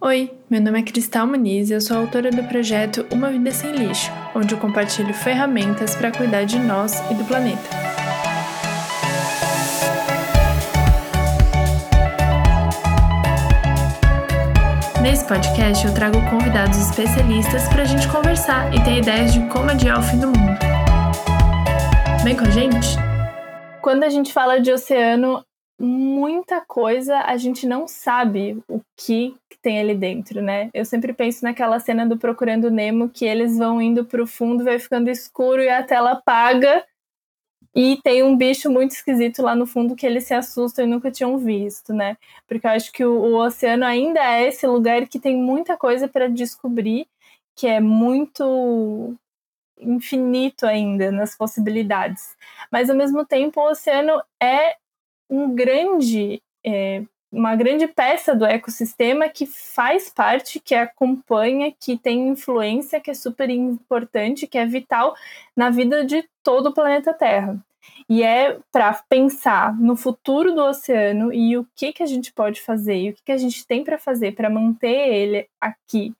Oi, meu nome é Cristal Muniz e eu sou autora do projeto Uma Vida Sem Lixo, onde eu compartilho ferramentas para cuidar de nós e do planeta. Nesse podcast eu trago convidados especialistas para a gente conversar e ter ideias de como adiar o fim do mundo. Vem com a gente? Quando a gente fala de oceano, muita coisa a gente não sabe o que tem ali dentro, né? Eu sempre penso naquela cena do Procurando Nemo que eles vão indo pro fundo, vai ficando escuro e a tela apaga e tem um bicho muito esquisito lá no fundo que eles se assustam e nunca tinham visto, né? Porque eu acho que o, o oceano ainda é esse lugar que tem muita coisa para descobrir, que é muito infinito ainda nas possibilidades. Mas ao mesmo tempo, o oceano é um grande, é, uma grande peça do ecossistema que faz parte, que acompanha, que tem influência, que é super importante, que é vital na vida de todo o planeta Terra. E é para pensar no futuro do oceano e o que, que a gente pode fazer e o que, que a gente tem para fazer para manter ele aqui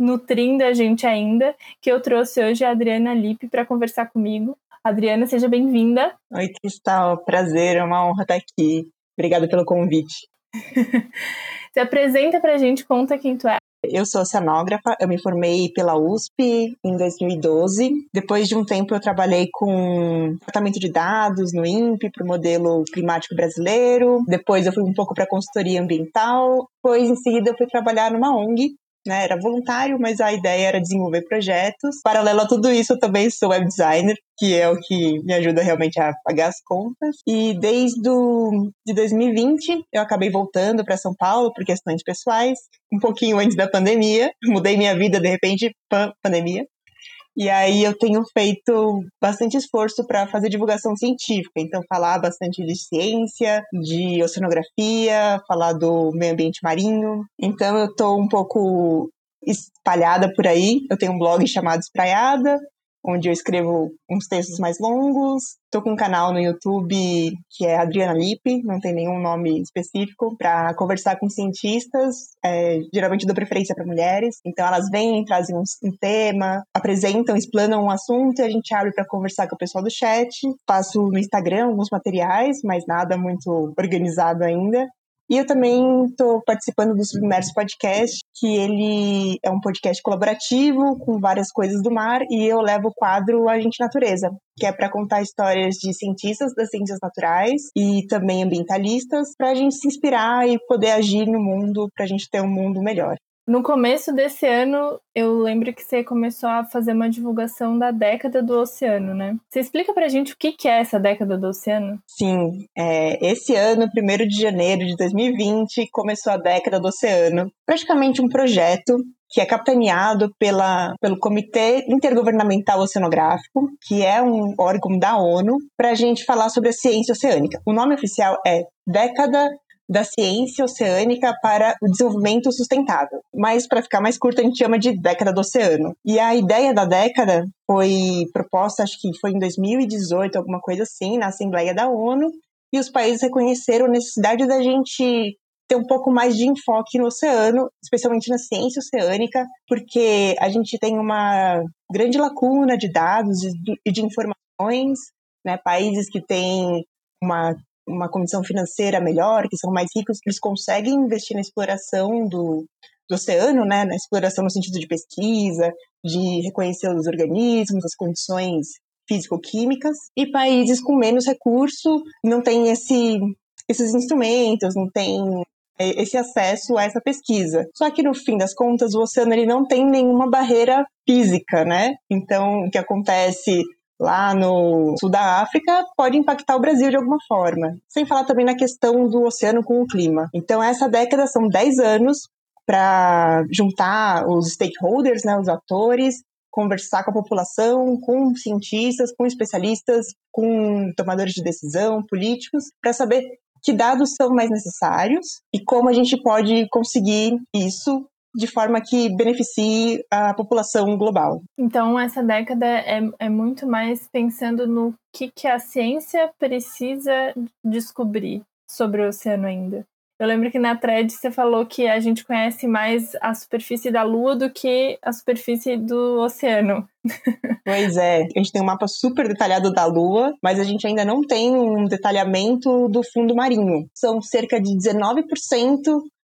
nutrindo a gente ainda, que eu trouxe hoje a Adriana Lippe para conversar comigo. Adriana, seja bem-vinda. Oi, Cristal. Prazer, é uma honra estar aqui. Obrigada pelo convite. Se apresenta pra gente, conta quem tu é. Eu sou oceanógrafa, eu me formei pela USP em 2012. Depois de um tempo eu trabalhei com tratamento de dados no INPE para o modelo climático brasileiro. Depois eu fui um pouco para consultoria ambiental. Depois em seguida eu fui trabalhar numa ONG né? Era voluntário, mas a ideia era desenvolver projetos. Paralelo a tudo isso, eu também sou web designer, que é o que me ajuda realmente a pagar as contas. E desde do, de 2020, eu acabei voltando para São Paulo por questões pessoais, um pouquinho antes da pandemia. Mudei minha vida, de repente, pandemia. E aí eu tenho feito bastante esforço para fazer divulgação científica, então falar bastante de ciência, de oceanografia, falar do meio ambiente marinho. Então eu estou um pouco espalhada por aí. Eu tenho um blog chamado Espraiada, onde eu escrevo uns textos mais longos. Estou com um canal no YouTube que é Adriana Lippe, não tem nenhum nome específico, para conversar com cientistas. É, geralmente dou preferência para mulheres, então elas vêm, trazem um, um, tema, apresentam, explanam um assunto e a gente abre para conversar com o pessoal do chat. Faço no Instagram alguns materiais, mas nada muito organizado ainda. E eu também estou participando do Submerso Podcast, que ele é um podcast colaborativo com várias coisas do mar, e eu levo o quadro A Gente Natureza, que é para contar histórias de cientistas das ciências naturais e também ambientalistas, para a gente se inspirar e poder agir no mundo, para a gente ter um mundo melhor. No começo desse ano, eu lembro que você começou a fazer uma divulgação da década do oceano, né? Você explica pra gente o que é essa década do oceano? Sim, é, esse ano, 1 de janeiro de 2020, começou a década do oceano. Praticamente um projeto que é capitaneado pela, pelo Comitê Intergovernamental Oceanográfico, que é um órgão da ONU, para a gente falar sobre a ciência oceânica. O nome oficial é Década da ciência oceânica para o desenvolvimento sustentável. Mas, para ficar mais curto, a gente chama de década do oceano. E a ideia da década foi proposta, acho que foi em 2018, alguma coisa assim, na Assembleia da ONU, e os países reconheceram a necessidade da gente ter um pouco mais de enfoque no oceano, especialmente na ciência oceânica, porque a gente tem uma grande lacuna de dados e de, informações, né? Países que têm uma uma condição financeira melhor, que são mais ricos, eles conseguem investir na exploração do, do oceano, né, na exploração no sentido de pesquisa, de reconhecer os organismos, as condições físico-químicas, e países com menos recurso não têm esse, esses instrumentos, não têm esse acesso a essa pesquisa. Só que no fim das contas, o oceano ele não tem nenhuma barreira física, né? Então, o que acontece lá no sul da África pode impactar o Brasil de alguma forma. Sem falar também na questão do oceano com o clima. Então, essa década são 10 anos para juntar os stakeholders, né, os atores, conversar com a população, com cientistas, com especialistas, com tomadores de decisão, políticos, para saber que dados são mais necessários e como a gente pode conseguir isso de forma que beneficie a população global. Então, essa década é, é muito mais pensando no que, que a ciência precisa descobrir sobre o oceano ainda. Eu lembro que na thread você falou que a gente conhece mais a superfície da Lua do que a superfície do oceano. Pois é, a gente tem um mapa super detalhado da Lua, mas a gente ainda não tem um detalhamento do fundo marinho. São cerca de 19%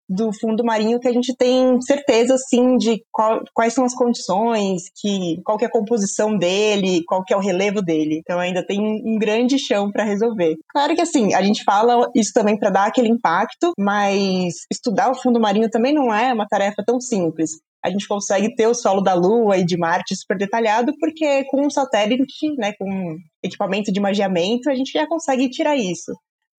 do fundo marinho que a gente tem certeza assim de qual, quais são as condições, que qual que é a composição dele, qual que é o relevo dele. Então ainda tem um grande chão para resolver. Claro que assim, a gente fala isso também para dar aquele impacto, mas estudar o fundo marinho também não é uma tarefa tão simples a gente consegue ter o solo da Lua e de Marte super detalhado, porque com um satélite, né, com equipamento de magiamento, a gente já consegue tirar isso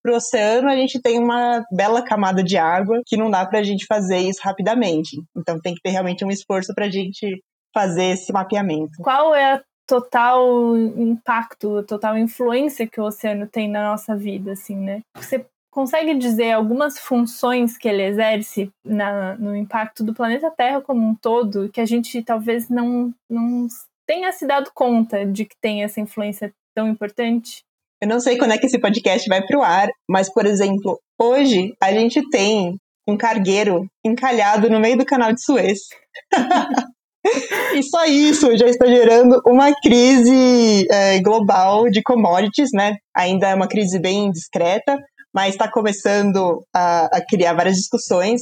para o oceano, a gente tem uma bela camada de água que não dá para a gente fazer isso rapidamente. Então tem que ter realmente um esforço para a gente fazer esse mapeamento. Qual é a total impacto, a total influência que o oceano tem na nossa vida, assim, né? Você consegue dizer algumas funções que ele exerce na, no impacto do planeta Terra como um todo, que a gente talvez não, não tenha se dado conta de que tem essa influência tão importante? Eu não sei quando é que esse podcast vai pro ar, mas, por exemplo, hoje a gente tem um cargueiro encalhado no meio do canal de Suez. e só isso já está gerando uma crise é, global de commodities, né? Ainda é uma crise bem discreta, mas está começando a, a, criar várias discussões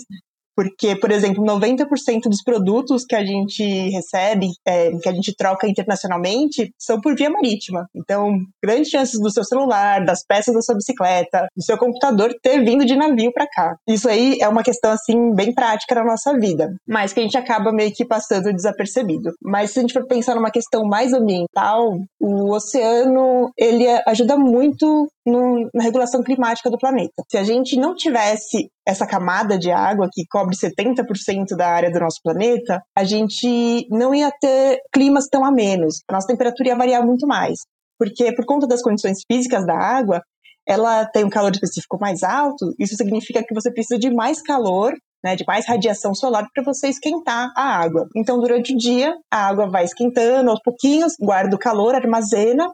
porque, por exemplo, 90% dos produtos que a gente recebe, é, que a gente troca internacionalmente, são por via marítima. Então, grandes chances do seu celular, das peças da sua bicicleta, do seu computador ter vindo de navio para cá. Isso aí é uma questão, assim, bem prática na nossa vida, mas que a gente acaba meio que passando desapercebido. Mas se a gente for pensar numa questão mais ambiental, o oceano, ele ajuda muito no, na regulação climática do planeta. Se a gente não tivesse essa camada de água que cobre 70% da área do nosso planeta, a gente não ia ter climas tão amenos. A nossa temperatura ia variar muito mais. Porque, por conta das condições físicas da água, ela tem um calor específico mais alto, isso significa que você precisa de mais calor, né, de mais radiação solar para você esquentar a água. Então, durante o dia, a água vai esquentando aos pouquinhos, guarda o calor, armazena,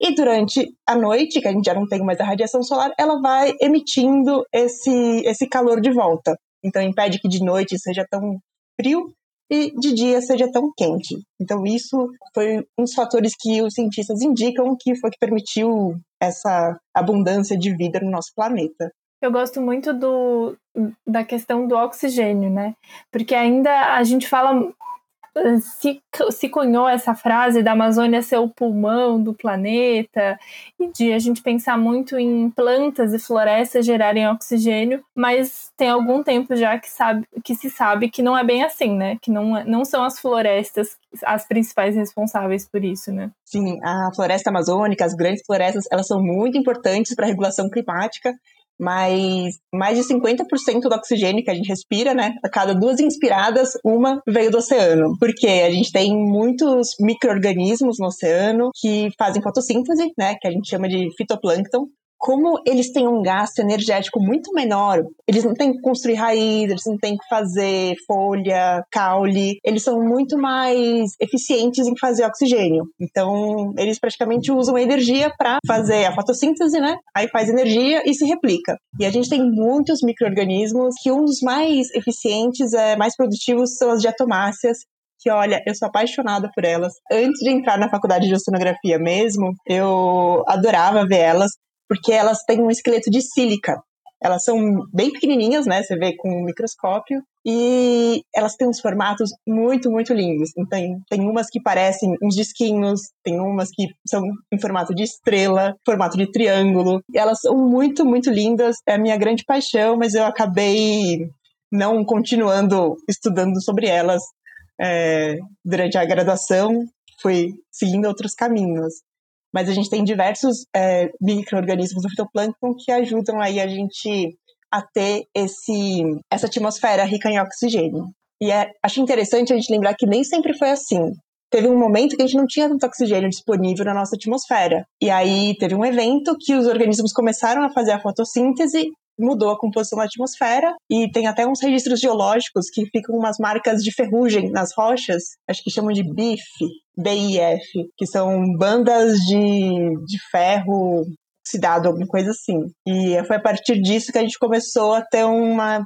e durante a noite, que a gente já não tem mais a radiação solar, ela vai emitindo esse, esse calor de volta. Então impede que de noite seja tão frio e de dia seja tão quente. Então isso foi um dos fatores que os cientistas indicam que foi que permitiu essa abundância de vida no nosso planeta. Eu gosto muito do, da questão do oxigênio, né? Porque ainda a gente fala se, se cunhou essa frase da Amazônia ser o pulmão do planeta e de a gente pensar muito em plantas e florestas gerarem oxigênio, mas tem algum tempo já que, sabe, que se sabe que não é bem assim, né? Que não, é, não são as florestas as principais responsáveis por isso, né? Sim, a floresta amazônica, as grandes florestas, elas são muito importantes para a regulação climática mas mais de 50% do oxigênio que a gente respira, né, a cada duas inspiradas, uma veio do oceano. Porque a gente tem muitos micro-organismos no oceano que fazem fotossíntese, né, que a gente chama de fitoplâncton, como eles têm um gasto energético muito menor, eles não têm que construir raiz, eles não têm que fazer folha, caule, eles são muito mais eficientes em fazer oxigênio. Então, eles praticamente usam a energia para fazer a fotossíntese, né? Aí faz energia e se replica. E a gente tem muitos micro-organismos que um dos mais eficientes, é, mais produtivos, são as diatomáceas, que olha, eu sou apaixonada por elas. Antes de entrar na faculdade de oceanografia mesmo, eu adorava ver elas porque elas têm um esqueleto de sílica. Elas são bem pequenininhas, né? Você vê com um microscópio. E elas têm uns formatos muito, muito lindos. Então, tem umas que parecem uns disquinhos, tem umas que são em formato de estrela, formato de triângulo. E elas são muito, muito lindas. É a minha grande paixão, mas eu acabei não continuando estudando sobre elas é, durante a graduação. Fui seguindo outros caminhos mas a gente tem diversos é, micro-organismos do fitoplâncton que ajudam aí a gente a ter esse, essa atmosfera rica em oxigênio. E é, acho interessante a gente lembrar que nem sempre foi assim. Teve um momento que a gente não tinha tanto oxigênio disponível na nossa atmosfera. E aí teve um evento que os organismos começaram a fazer a fotossíntese mudou a composição da atmosfera e tem até uns registros geológicos que ficam umas marcas de ferrugem nas rochas, acho que chamam de BIF, BIF, que são bandas de, de ferro oxidado, alguma coisa assim. E foi a partir disso que a gente começou a ter uma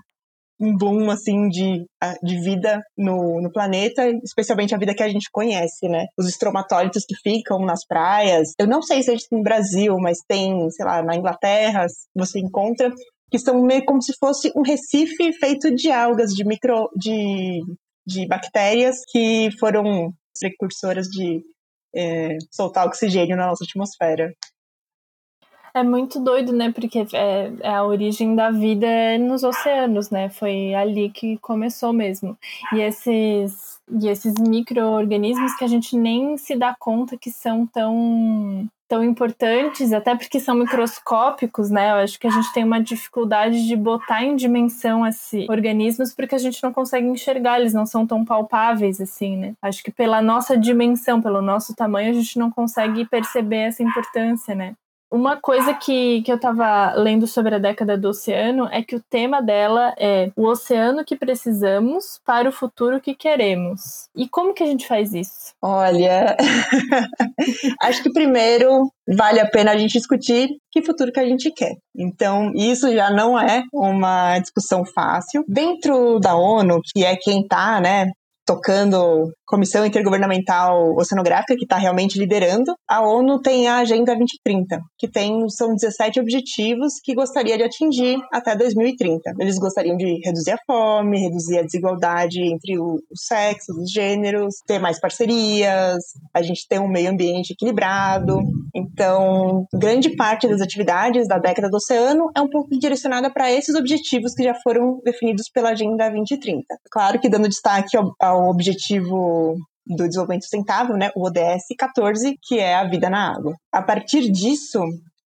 um boom assim de, de vida no, no planeta, especialmente a vida que a gente conhece, né? Os estromatólitos que ficam nas praias. Eu não sei se a gente tem no Brasil, mas tem, sei lá, na Inglaterra, você encontra que são meio como se fosse um recife feito de algas, de micro de, de bactérias que foram precursoras de é, soltar oxigênio na nossa atmosfera. É muito doido, né? Porque é, é, a origem da vida é nos oceanos, né? Foi ali que começou mesmo. E esses, e esses micro-organismos que a gente nem se dá conta que são tão tão importantes, até porque são microscópicos, né? Eu acho que a gente tem uma dificuldade de botar em dimensão esses organismos porque a gente não consegue enxergar, eles não são tão palpáveis assim, né? Acho que pela nossa dimensão, pelo nosso tamanho, a gente não consegue perceber essa importância, né? Uma coisa que, que eu estava lendo sobre a década do oceano é que o tema dela é o oceano que precisamos para o futuro que queremos. E como que a gente faz isso? Olha, acho que primeiro vale a pena a gente discutir que futuro que a gente quer. Então, isso já não é uma discussão fácil. Dentro da ONU, que é quem está, né, tocando Comissão Intergovernamental Oceanográfica, que está realmente liderando, a ONU tem a Agenda 2030, que tem, são 17 objetivos que gostaria de atingir até 2030. Eles gostariam de reduzir a fome, reduzir a desigualdade entre os sexos, os gêneros, ter mais parcerias, a gente ter um meio ambiente equilibrado. Então, grande parte das atividades da década do oceano é um pouco direcionada para esses objetivos que já foram definidos pela Agenda 2030. Claro que dando destaque ao objetivo do desenvolvimento sustentável, né, o ODS 14, que é a vida na água. A partir disso,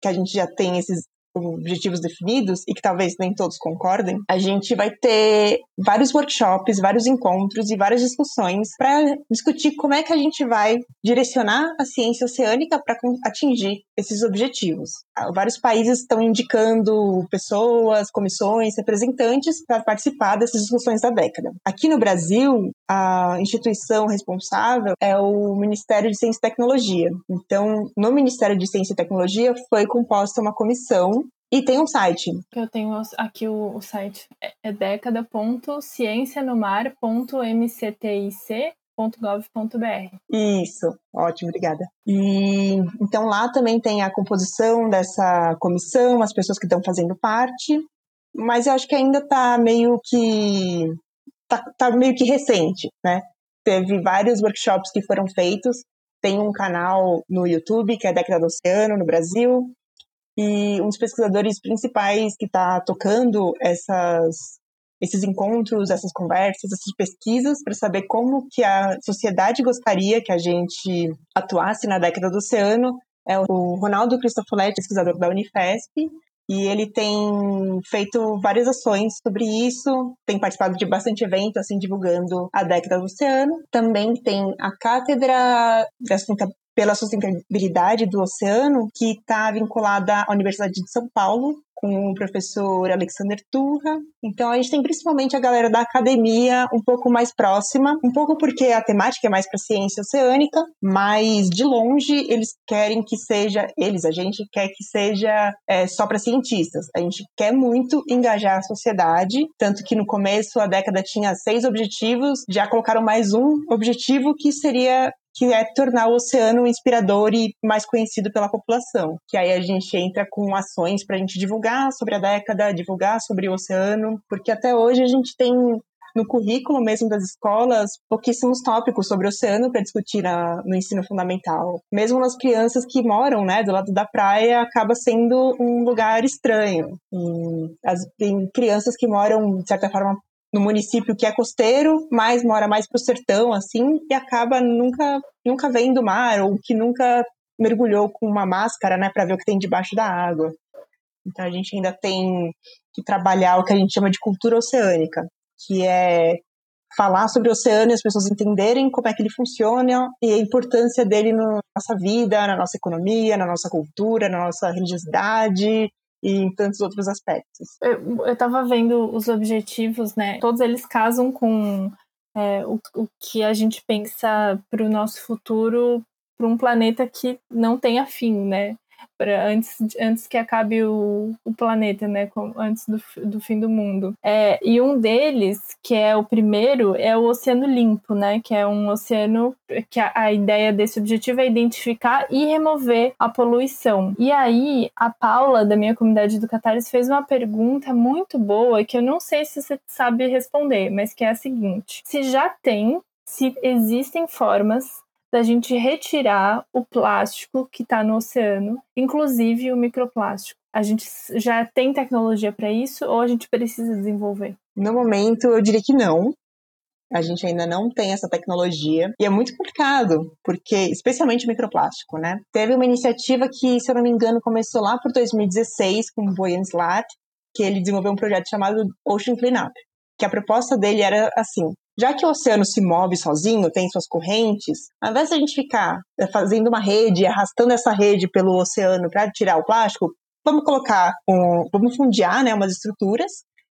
que a gente já tem esses objetivos definidos e que talvez nem todos concordem, a gente vai ter vários workshops, vários encontros e várias discussões para discutir como é que a gente vai direcionar a ciência oceânica para atingir esses objetivos. Ah, vários países estão indicando pessoas, comissões, representantes para participar dessas discussões da década. Aqui no Brasil, a instituição responsável é o Ministério de Ciência e Tecnologia. Então, no Ministério de Ciência e Tecnologia foi composta uma comissão e tem um site. Eu tenho aqui o, o site. É, é década.ciencianomar.mctic.gov.br. Isso, ótimo, obrigada. E então lá também tem a composição dessa comissão, as pessoas que estão fazendo parte, mas eu acho que ainda está meio que tá, tá meio que recente, né? Teve vários workshops que foram feitos. Tem um canal no YouTube que é Década do Oceano no Brasil, e um dos pesquisadores principais que está tocando essas, esses encontros, essas conversas, essas pesquisas para saber como que a sociedade gostaria que a gente atuasse na década do oceano é o Ronaldo Cristofoletti, pesquisador da Unifesp, e ele tem feito várias ações sobre isso, tem participado de bastante evento, assim, divulgando a década do oceano. Também tem a Cátedra pela sustentabilidade do oceano, que está vinculada à Universidade de São Paulo, com o professor Alexander Turra. Então a gente tem principalmente a galera da academia um pouco mais próxima, um pouco porque a temática é mais para ciência oceânica, mas de longe eles querem que seja, eles, a gente quer que seja é, só para cientistas. A gente quer muito engajar a sociedade, tanto que no começo a década tinha seis objetivos, já colocaram mais um objetivo que seria que é tornar o oceano inspirador e mais conhecido pela população. Que aí a gente entra com ações para a gente divulgar sobre a década, divulgar sobre o oceano, porque até hoje a gente tem no currículo mesmo das escolas pouquíssimos tópicos sobre o oceano para discutir na, no ensino fundamental. Mesmo nas crianças que moram né, do lado da praia, acaba sendo um lugar estranho. E as, tem crianças que moram, de certa forma, no município que é costeiro, mas mora mais pro sertão, assim, e acaba nunca, nunca vendo mar, ou que nunca mergulhou com uma máscara, né, para ver o que tem debaixo da água. Então a gente ainda tem que trabalhar o que a gente chama de cultura oceânica, que é falar sobre o oceano e as pessoas entenderem como é que ele funciona e a importância dele na nossa vida, na nossa economia, na nossa cultura, na nossa religiosidade, e em tantos outros aspectos. Eu, estava vendo os objetivos, né? Todos eles casam com é, o, o que a gente pensa para o nosso futuro, para um planeta que não tenha fim, né? Para antes, antes que acabe o, o planeta, né? Antes do, do fim do mundo. É, e um deles, que é o primeiro, é o Oceano Limpo, né? Que é um oceano que a, a ideia desse objetivo é identificar e remover a poluição. E aí, a Paula, da minha comunidade do Catares, fez uma pergunta muito boa que eu não sei se você sabe responder, mas que é a seguinte: se já tem, se existem formas da gente retirar o plástico que está no oceano, inclusive o microplástico. A gente já tem tecnologia para isso ou a gente precisa desenvolver? No momento, eu diria que não. A gente ainda não tem essa tecnologia e é muito complicado, porque especialmente o microplástico, né? Teve uma iniciativa que, se eu não me engano, começou lá por 2016 com o Boyan Slat, que ele desenvolveu um projeto chamado Ocean Cleanup, que a proposta dele era assim: já que o oceano se move sozinho, tem suas correntes, ao invés de a gente ficar eh, fazendo uma rede, arrastando essa rede pelo oceano para tirar o plástico, vamos colocar, um, vamos fundiar né, umas estruturas,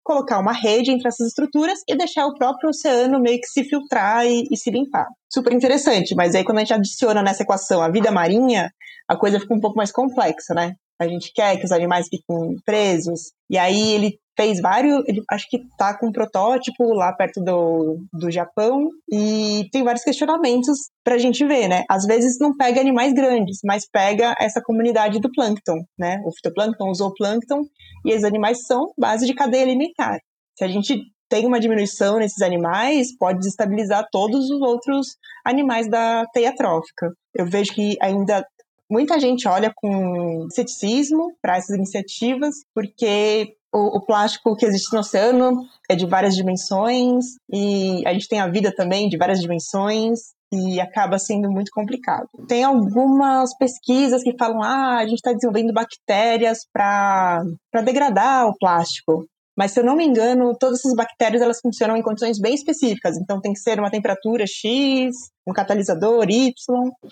colocar uma rede entre essas estruturas e deixar o próprio oceano meio que se filtrar e, e se limpar. Super interessante, mas aí quando a gente adiciona nessa equação a vida marinha, a coisa fica um pouco mais complexa, né? A gente quer que os animais fiquem presos, e aí ele fez vários, ele, acho que tá com um protótipo lá perto do, do Japão e tem vários questionamentos pra gente ver, né? Às vezes não pega animais grandes, mas pega essa comunidade do plâncton, né? O fitoplâncton, o zooplâncton e esses animais são base de cadeia alimentar. Se a gente tem uma diminuição nesses animais, pode desestabilizar todos os outros animais da teia trófica. Eu vejo que ainda muita gente olha com ceticismo para essas iniciativas, porque o, o, plástico que existe no oceano é de várias dimensões e a gente tem a vida também de várias dimensões e acaba sendo muito complicado. Tem algumas pesquisas que falam ah, a gente está desenvolvendo bactérias para degradar o plástico. Mas se eu não me engano, todas essas bactérias elas funcionam em condições bem específicas. Então tem que ser uma temperatura X, um catalisador Y.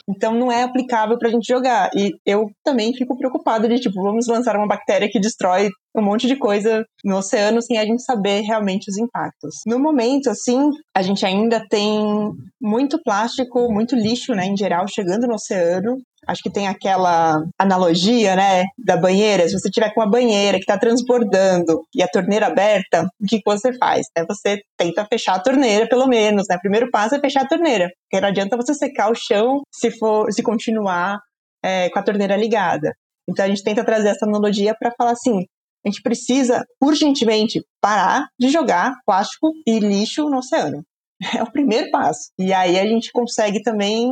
Então não é aplicável para a gente jogar. E eu também fico preocupada de tipo, vamos lançar uma bactéria que destrói um monte de coisa no oceano sem a gente saber realmente os impactos. No momento, assim, a gente ainda tem muito plástico, muito lixo, né, em geral, chegando no oceano. Acho que tem aquela analogia, né, da banheira. Se você tiver com uma banheira que está transbordando e a torneira aberta, o que, você faz? É você tenta fechar a torneira, pelo menos, né? O primeiro passo é fechar a torneira, porque não adianta você secar o chão se for, se continuar é, com a torneira ligada. Então a gente tenta trazer essa analogia para falar assim: a gente precisa urgentemente parar de jogar plástico e lixo no oceano. É o primeiro passo. E aí a gente consegue também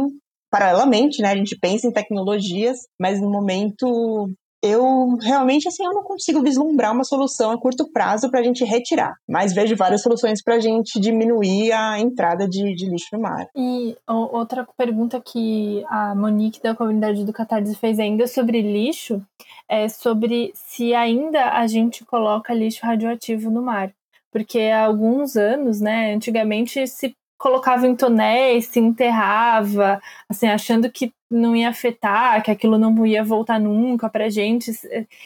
paralelamente, né? A gente pensa em tecnologias, mas no momento eu realmente assim eu não consigo vislumbrar uma solução a curto prazo para a gente retirar, mas vejo várias soluções para a gente diminuir a entrada de, de, lixo no mar. E outra pergunta que a Monique da comunidade do Catarse fez ainda sobre lixo é sobre se ainda a gente coloca lixo radioativo no mar. Porque há alguns anos, né, antigamente se colocava em tonéis, se enterrava, assim, achando que não ia afetar, que aquilo não ia voltar nunca pra gente.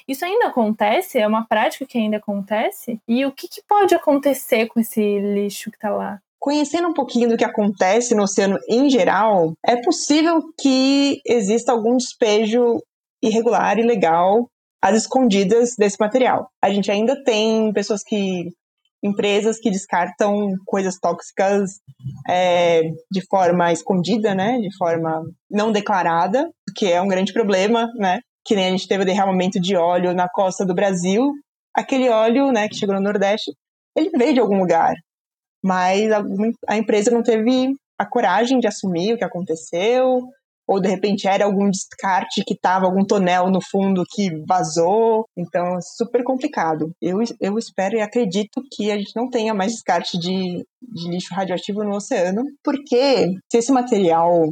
Isso ainda acontece? É uma prática que ainda acontece? E o que, que pode acontecer com esse lixo que tá lá? Conhecendo um pouquinho do que acontece no oceano em geral, é possível que exista algum despejo irregular, ilegal, às escondidas desse material. A gente ainda tem pessoas que empresas que descartam coisas tóxicas é, de forma escondida, né, de forma não declarada, que é um grande problema, né, que nem a gente teve o derramamento de óleo na costa do Brasil, aquele óleo, né, que chegou no Nordeste, ele veio de algum lugar, mas a, a empresa não teve a coragem de assumir o que aconteceu, ou de repente era algum descarte que tava algum tonel no fundo que vazou. Então, é super complicado. Eu, eu espero e acredito que a gente não tenha mais descarte de, de lixo radioativo no oceano, porque se esse material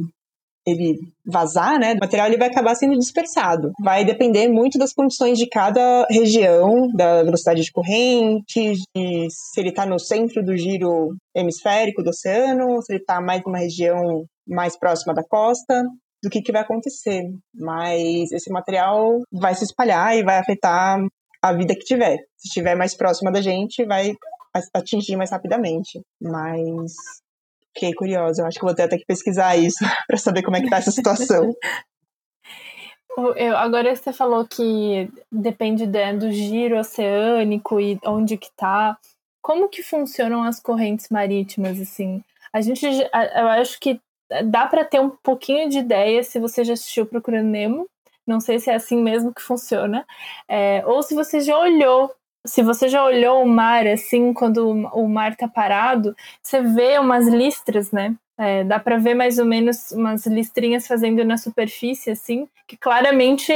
ele vazar, né, o material ele vai acabar sendo dispersado. Vai depender muito das condições de cada região, da velocidade de corrente, de se ele está no centro do giro hemisférico do oceano, se ele está mais numa região mais próxima da costa do que, que vai acontecer. Mas esse material vai se espalhar e vai afetar a vida que tiver. Se estiver mais próxima da gente, vai atingir mais rapidamente. Mas fiquei curiosa. Eu acho que vou ter até que pesquisar isso para saber como é que tá essa situação. Eu, agora você falou que depende de, do giro oceânico e onde que tá. Como que funcionam as correntes marítimas, assim? A gente, eu acho que dá para ter um pouquinho de ideia se você já assistiu Procurando Nemo. Não sei se é assim mesmo que funciona. É, ou se você já olhou se você já olhou o mar assim, quando o mar tá parado, você vê umas listras, né? É, dá para ver mais ou menos umas listrinhas fazendo na superfície, assim, que claramente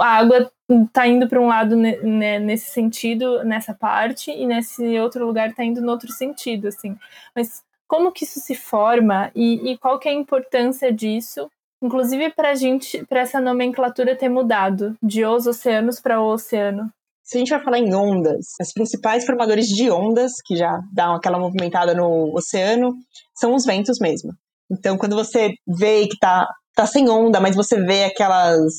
a água tá indo para um lado né, nesse sentido, nessa parte, e nesse outro lugar tá indo no outro sentido, assim. Mas como que isso se forma e, e qual que é a importância disso, inclusive para gente, para essa nomenclatura ter mudado de os oceanos para o oceano? Se a gente vai falar em ondas, os principais formadores de ondas, que já dão aquela movimentada no oceano, são os ventos mesmo. Então, quando você vê que tá, tá sem onda, mas você vê aquelas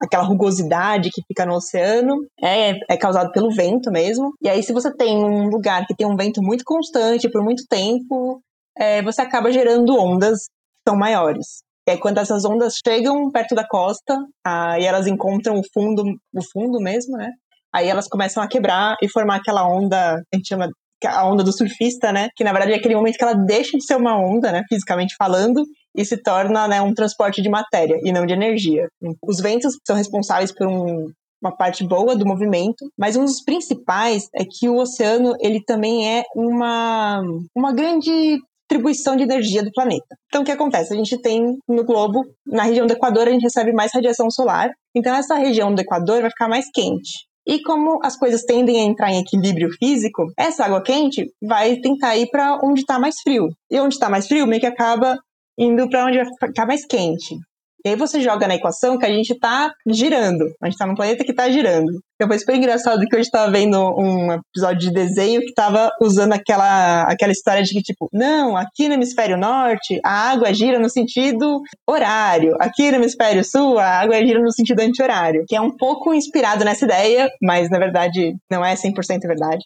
aquela rugosidade que fica no oceano, é, é causado pelo vento mesmo. E aí, se você tem um lugar que tem um vento muito constante por muito tempo, é, você acaba gerando ondas que são maiores. E aí, quando essas ondas chegam perto da costa, aí elas encontram o fundo, o fundo mesmo, né? Aí elas começam a quebrar e formar aquela onda, a gente chama a onda do surfista, né? Que na verdade é aquele momento que ela deixa de ser uma onda, né? Fisicamente falando, e se torna né, um transporte de matéria e não de energia. Os ventos são responsáveis por um, uma parte boa do movimento, mas um dos principais é que o oceano ele também é uma, uma grande distribuição de energia do planeta. Então, o que acontece? A gente tem no globo, na região do Equador, a gente recebe mais radiação solar, então essa região do Equador vai ficar mais quente. E como as coisas tendem a entrar em equilíbrio físico, essa água quente vai tentar ir para onde está mais frio. E onde está mais frio, meio que acaba indo para onde vai ficar mais quente. E aí você joga na equação que a gente está girando. A gente está num planeta que está girando. Então foi super engraçado que hoje estava vendo um episódio de desenho que estava usando aquela, aquela história de que, tipo, não, aqui no hemisfério norte a água gira no sentido horário. Aqui no hemisfério sul a água gira no sentido anti-horário. Que é um pouco inspirado nessa ideia, mas na verdade não é 100% verdade.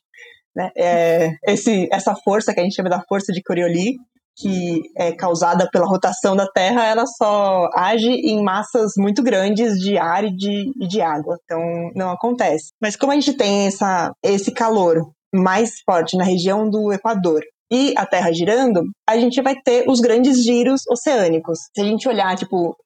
Né? É, esse, essa força que a gente chama da força de Coriolis, que é causada pela rotação da Terra, ela só age em massas muito grandes de ar e de, e de água. Então, não acontece. Mas como a gente tem essa, esse calor mais forte na região do Equador e a Terra girando, a gente vai ter os grandes giros oceânicos. Se a gente olhar, tipo,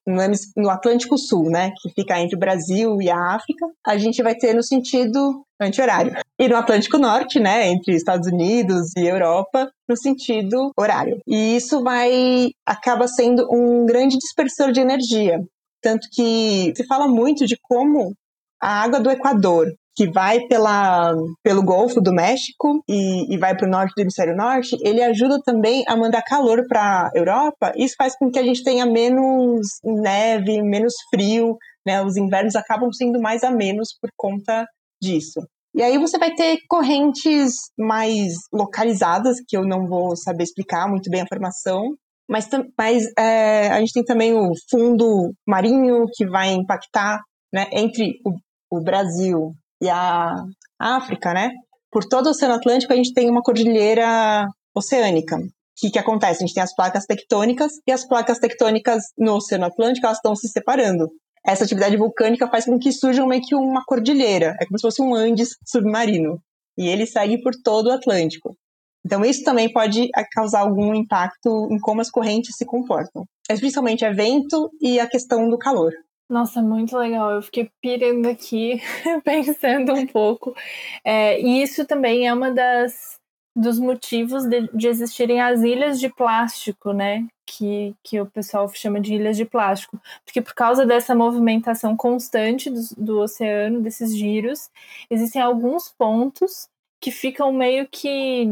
no Atlântico Sul, né, que fica entre o Brasil e a África, a gente vai ter no sentido anti-horário. E no Atlântico Norte, né, entre Estados Unidos e Europa, no sentido horário. E isso vai acaba sendo um grande dispersor de energia. Tanto que se fala muito de como a água do Equador que vai pela, pelo Golfo do México e, e vai para o norte do hemisfério norte, ele ajuda também a mandar calor para a Europa. Isso faz com que a gente tenha menos neve, menos frio, né? Os invernos acabam sendo mais amenos por conta disso. E aí você vai ter correntes mais localizadas, que eu não vou saber explicar muito bem a formação, mas, mas é, a gente tem também o fundo marinho, que vai impactar né, entre o, o Brasil e a África, né? Por todo o Oceano Atlântico, a gente tem uma cordilheira oceânica. O que, que acontece? A gente tem as placas tectônicas e as placas tectônicas no Oceano Atlântico elas estão se separando. Essa atividade vulcânica faz com que surja meio que uma cordilheira, é como se fosse um Andes submarino. E ele segue por todo o Atlântico. Então, isso também pode causar algum impacto em como as correntes se comportam. Mas, principalmente é vento e a questão do calor. Nossa, muito legal. Eu fiquei pirando aqui, pensando um pouco. É, e isso também é uma das dos motivos de, de, existirem as ilhas de plástico, né? Que, que o pessoal chama de ilhas de plástico. Porque por causa dessa movimentação constante do, do oceano, desses giros, existem alguns pontos que ficam meio que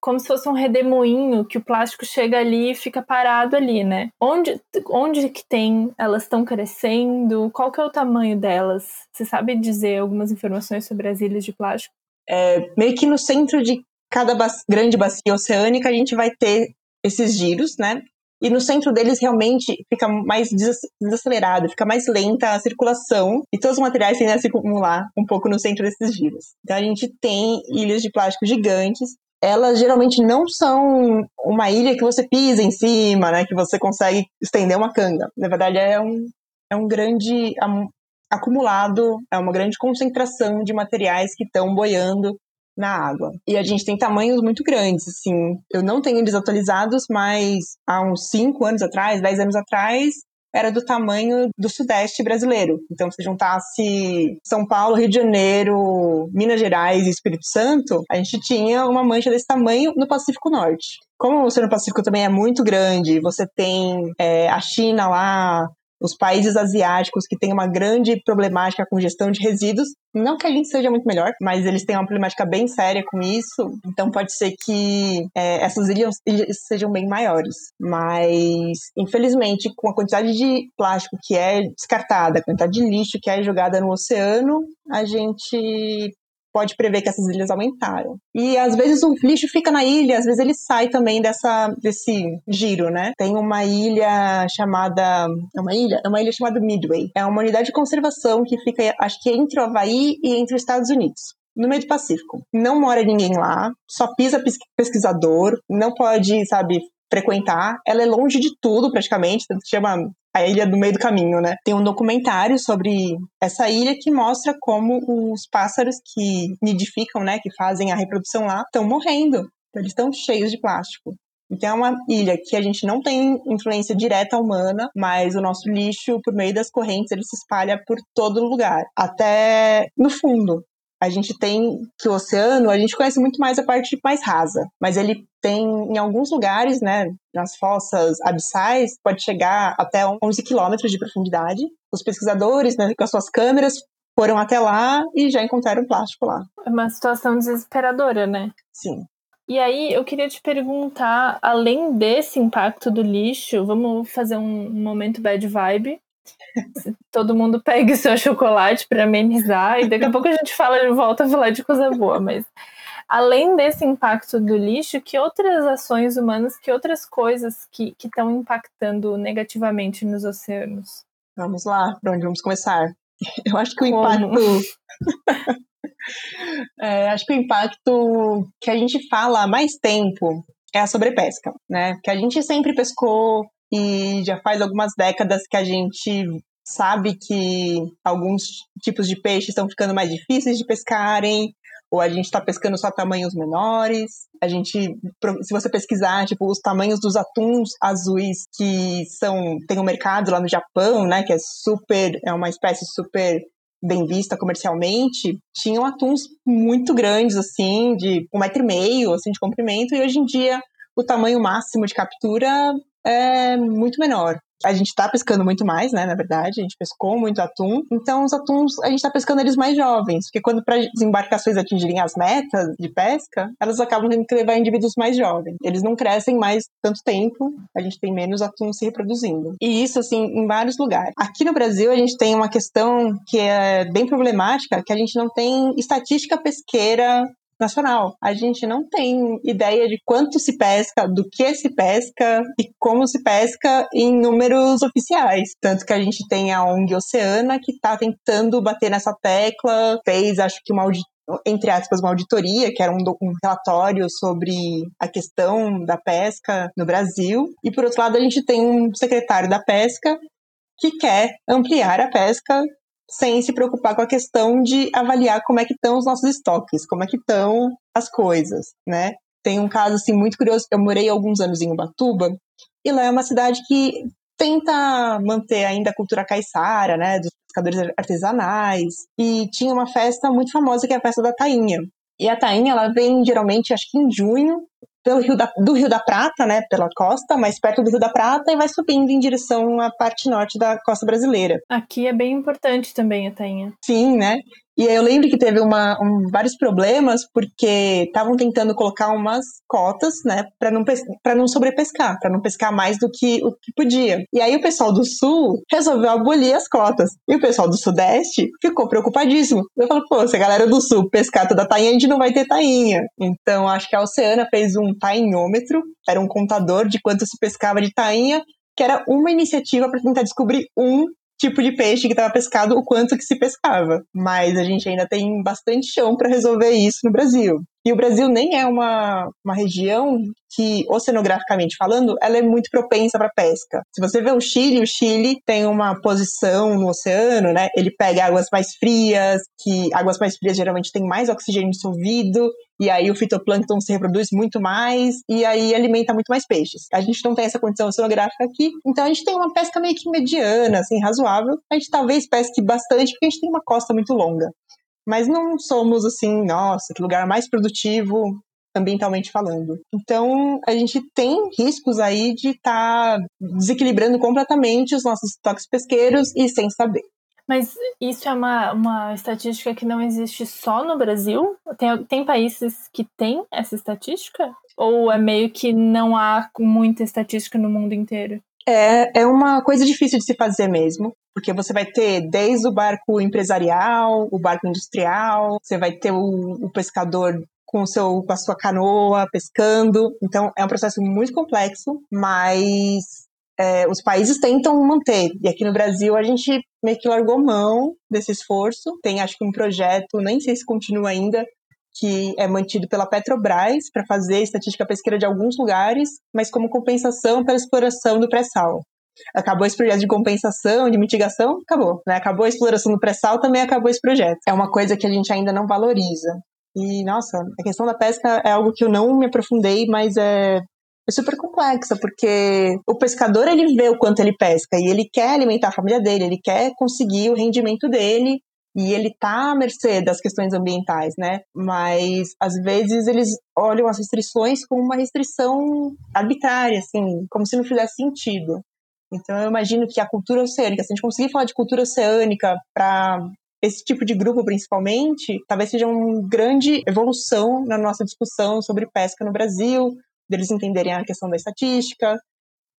como se fosse um redemoinho que o plástico chega ali e fica parado ali, né? Onde, onde que tem? Elas estão crescendo? Qual que é o tamanho delas? Você sabe dizer algumas informações sobre as ilhas de plástico? É, meio que no centro de cada ba grande bacia oceânica a gente vai ter esses giros, né? E no centro deles realmente fica mais desacelerado, fica mais lenta a circulação e todos os materiais tendem a se acumular um pouco no centro desses giros. Então a gente tem ilhas de plástico gigantes elas geralmente não são uma ilha que você pisa em cima, né? Que você consegue estender uma canga. Na verdade, é um, é um grande acumulado, é uma grande concentração de materiais que estão boiando na água. E a gente tem tamanhos muito grandes, assim. Eu não tenho eles atualizados, mas há uns 5 anos atrás, 10 anos atrás, era do tamanho do Sudeste brasileiro. Então, se juntasse São Paulo, Rio de Janeiro, Minas Gerais e Espírito Santo, a gente tinha uma mancha desse tamanho no Pacífico Norte. Como o Oceano Pacífico também é muito grande, você tem é, a China lá, os países asiáticos que têm uma grande problemática com gestão de resíduos, não que a gente seja muito melhor, mas eles têm uma problemática bem séria com isso, então pode ser que é, essas ilhas, ilhas sejam bem maiores. Mas, infelizmente, com a quantidade de plástico que é descartada, a quantidade de lixo que é jogada no oceano, a gente pode prever que essas ilhas aumentaram. E às vezes o lixo fica na ilha, às vezes ele sai também dessa, desse giro, né? Tem uma ilha chamada. É uma ilha? É uma ilha chamada Midway. É uma unidade de conservação que fica, acho que entre o Havaí e entre os Estados Unidos no meio do Pacífico. Não mora ninguém lá, só pisa pesquisador, não pode, sabe, frequentar. Ela é longe de tudo, praticamente, tanto que chama a ilha do meio do caminho, né? Tem um documentário sobre essa ilha que mostra como os pássaros que nidificam, né, que fazem a reprodução lá, estão morrendo. Eles estão cheios de plástico. Então é uma ilha que a gente não tem influência direta humana, mas o nosso lixo, por meio das correntes, ele se espalha por todo lugar, até no fundo. A gente tem que o oceano, a gente conhece muito mais a parte mais rasa, mas ele tem em alguns lugares, né, nas fossas abissais, pode chegar até 11 quilômetros de profundidade. Os pesquisadores, né, com as suas câmeras, foram até lá e já encontraram plástico lá. É uma situação desesperadora, né? Sim. E aí, eu queria te perguntar, além desse impacto do lixo, vamos fazer um momento bad vibe todo mundo pegue seu chocolate para amenizar e daqui a pouco a gente fala volta a falar de coisa boa, mas além desse impacto do lixo, que outras ações humanas, que outras coisas que estão impactando negativamente nos oceanos? Vamos lá, para onde vamos começar? Eu acho que o Como? impacto. é, acho que o impacto que a gente fala há mais tempo é a sobrepesca, né? Que a gente sempre pescou e já faz algumas décadas que a gente sabe que alguns tipos de peixe estão ficando mais difíceis de pescarem, ou a gente está pescando só tamanhos menores. A gente, se você pesquisar, tipo, os tamanhos dos atuns azuis que são tem um mercado lá no Japão, né, que é super, é uma espécie super bem vista comercialmente, tinham atuns muito grandes, assim, de um metro e meio, assim, de comprimento, e hoje em dia o tamanho máximo de captura é muito menor. A gente está pescando muito mais, né? Na verdade, a gente pescou muito atum. Então, os atuns, a gente está pescando eles mais jovens. Porque quando para as embarcações atingirem as metas de pesca, elas acabam tendo que levar indivíduos mais jovens. Eles não crescem mais tanto tempo, a gente tem menos atum se reproduzindo. E isso, assim, em vários lugares. Aqui no Brasil, a gente tem uma questão que é bem problemática, que a gente não tem estatística pesqueira nacional. A gente não tem ideia de quanto se pesca, do que se pesca e como se pesca em números oficiais. Tanto que a gente tem a ONG Oceana que está tentando bater nessa tecla, fez acho que uma entre aspas, uma auditoria, que era um, um, relatório sobre a questão da pesca no Brasil. E, por outro lado, a gente tem um secretário da pesca que quer ampliar a pesca sem se preocupar com a questão de avaliar como é que estão os nossos estoques, como é que estão as coisas, né? Tem um caso assim muito curioso, eu morei alguns anos em Ubatuba, e lá é uma cidade que tenta manter ainda a cultura caiçara, né, dos pescadores artesanais, e tinha uma festa muito famosa que é a festa da tainha. E a tainha, ela vem geralmente, acho que em junho, pelo Rio da, do Rio da Prata, né, pela costa, mais perto do Rio da Prata, e vai subindo em direção à parte norte da costa brasileira. Aqui é bem importante também a tainha. Sim, né? E eu lembro que teve uma, um, vários problemas porque estavam tentando colocar umas cotas, né, para não para não sobrepescar, para não pescar mais do que o que podia. E aí o pessoal do sul resolveu abolir as cotas. E o pessoal do sudeste ficou preocupadíssimo. Eu falo, pô, se a galera do sul pescar toda a tainha, a gente não vai ter tainha. Então acho que a Oceana fez um tainhômetro, era um contador de quanto se pescava de tainha, que era uma iniciativa para tentar descobrir um tipo de peixe que estava pescado, o quanto que se pescava. Mas a gente ainda tem bastante chão para resolver isso no Brasil. E o Brasil nem é uma, uma região que, oceanograficamente falando, ela é muito propensa para pesca. Se você vê o Chile, o Chile tem uma posição no oceano, né? Ele pega águas mais frias, que águas mais frias geralmente têm mais oxigênio dissolvido, e aí o fitoplâncton se reproduz muito mais, e aí alimenta muito mais peixes. A gente não tem essa condição oceanográfica aqui, então a gente tem uma pesca meio que mediana, assim, razoável. A gente talvez pesque bastante porque a gente tem uma costa muito longa. Mas não somos assim, nossa, que lugar mais produtivo ambientalmente falando. Então, a gente tem riscos aí de estar tá desequilibrando completamente os nossos estoques pesqueiros e sem saber. Mas isso é uma, uma estatística que não existe só no Brasil? Tem, tem países que têm essa estatística? Ou é meio que não há muita estatística no mundo inteiro? É, é uma coisa difícil de se fazer mesmo, porque você vai ter desde o barco empresarial, o barco industrial, você vai ter o, o pescador com, o seu, com a sua canoa pescando. Então é um processo muito complexo, mas é, os países tentam manter. E aqui no Brasil a gente meio que largou mão desse esforço. Tem acho que um projeto, nem sei se continua ainda, que é mantido pela Petrobras para fazer estatística pesqueira de alguns lugares, mas como compensação pela exploração do pré-sal. Acabou esse projeto de compensação, de mitigação, acabou. Né? Acabou a exploração do pré-sal, também acabou esse projeto. É uma coisa que a gente ainda não valoriza. E, nossa, a questão da pesca é algo que eu não me aprofundei, mas é, é super complexa, porque o pescador ele vê o quanto ele pesca e ele quer alimentar a família dele, ele quer conseguir o rendimento dele e ele tá à mercê das questões ambientais, né? Mas às vezes eles olham as restrições como uma restrição arbitrária, assim, como se não fizesse sentido. Então eu imagino que a cultura oceânica, se a gente conseguir falar de cultura oceânica para esse tipo de grupo principalmente, talvez seja uma grande evolução na nossa discussão sobre pesca no Brasil, deles entenderem a questão da estatística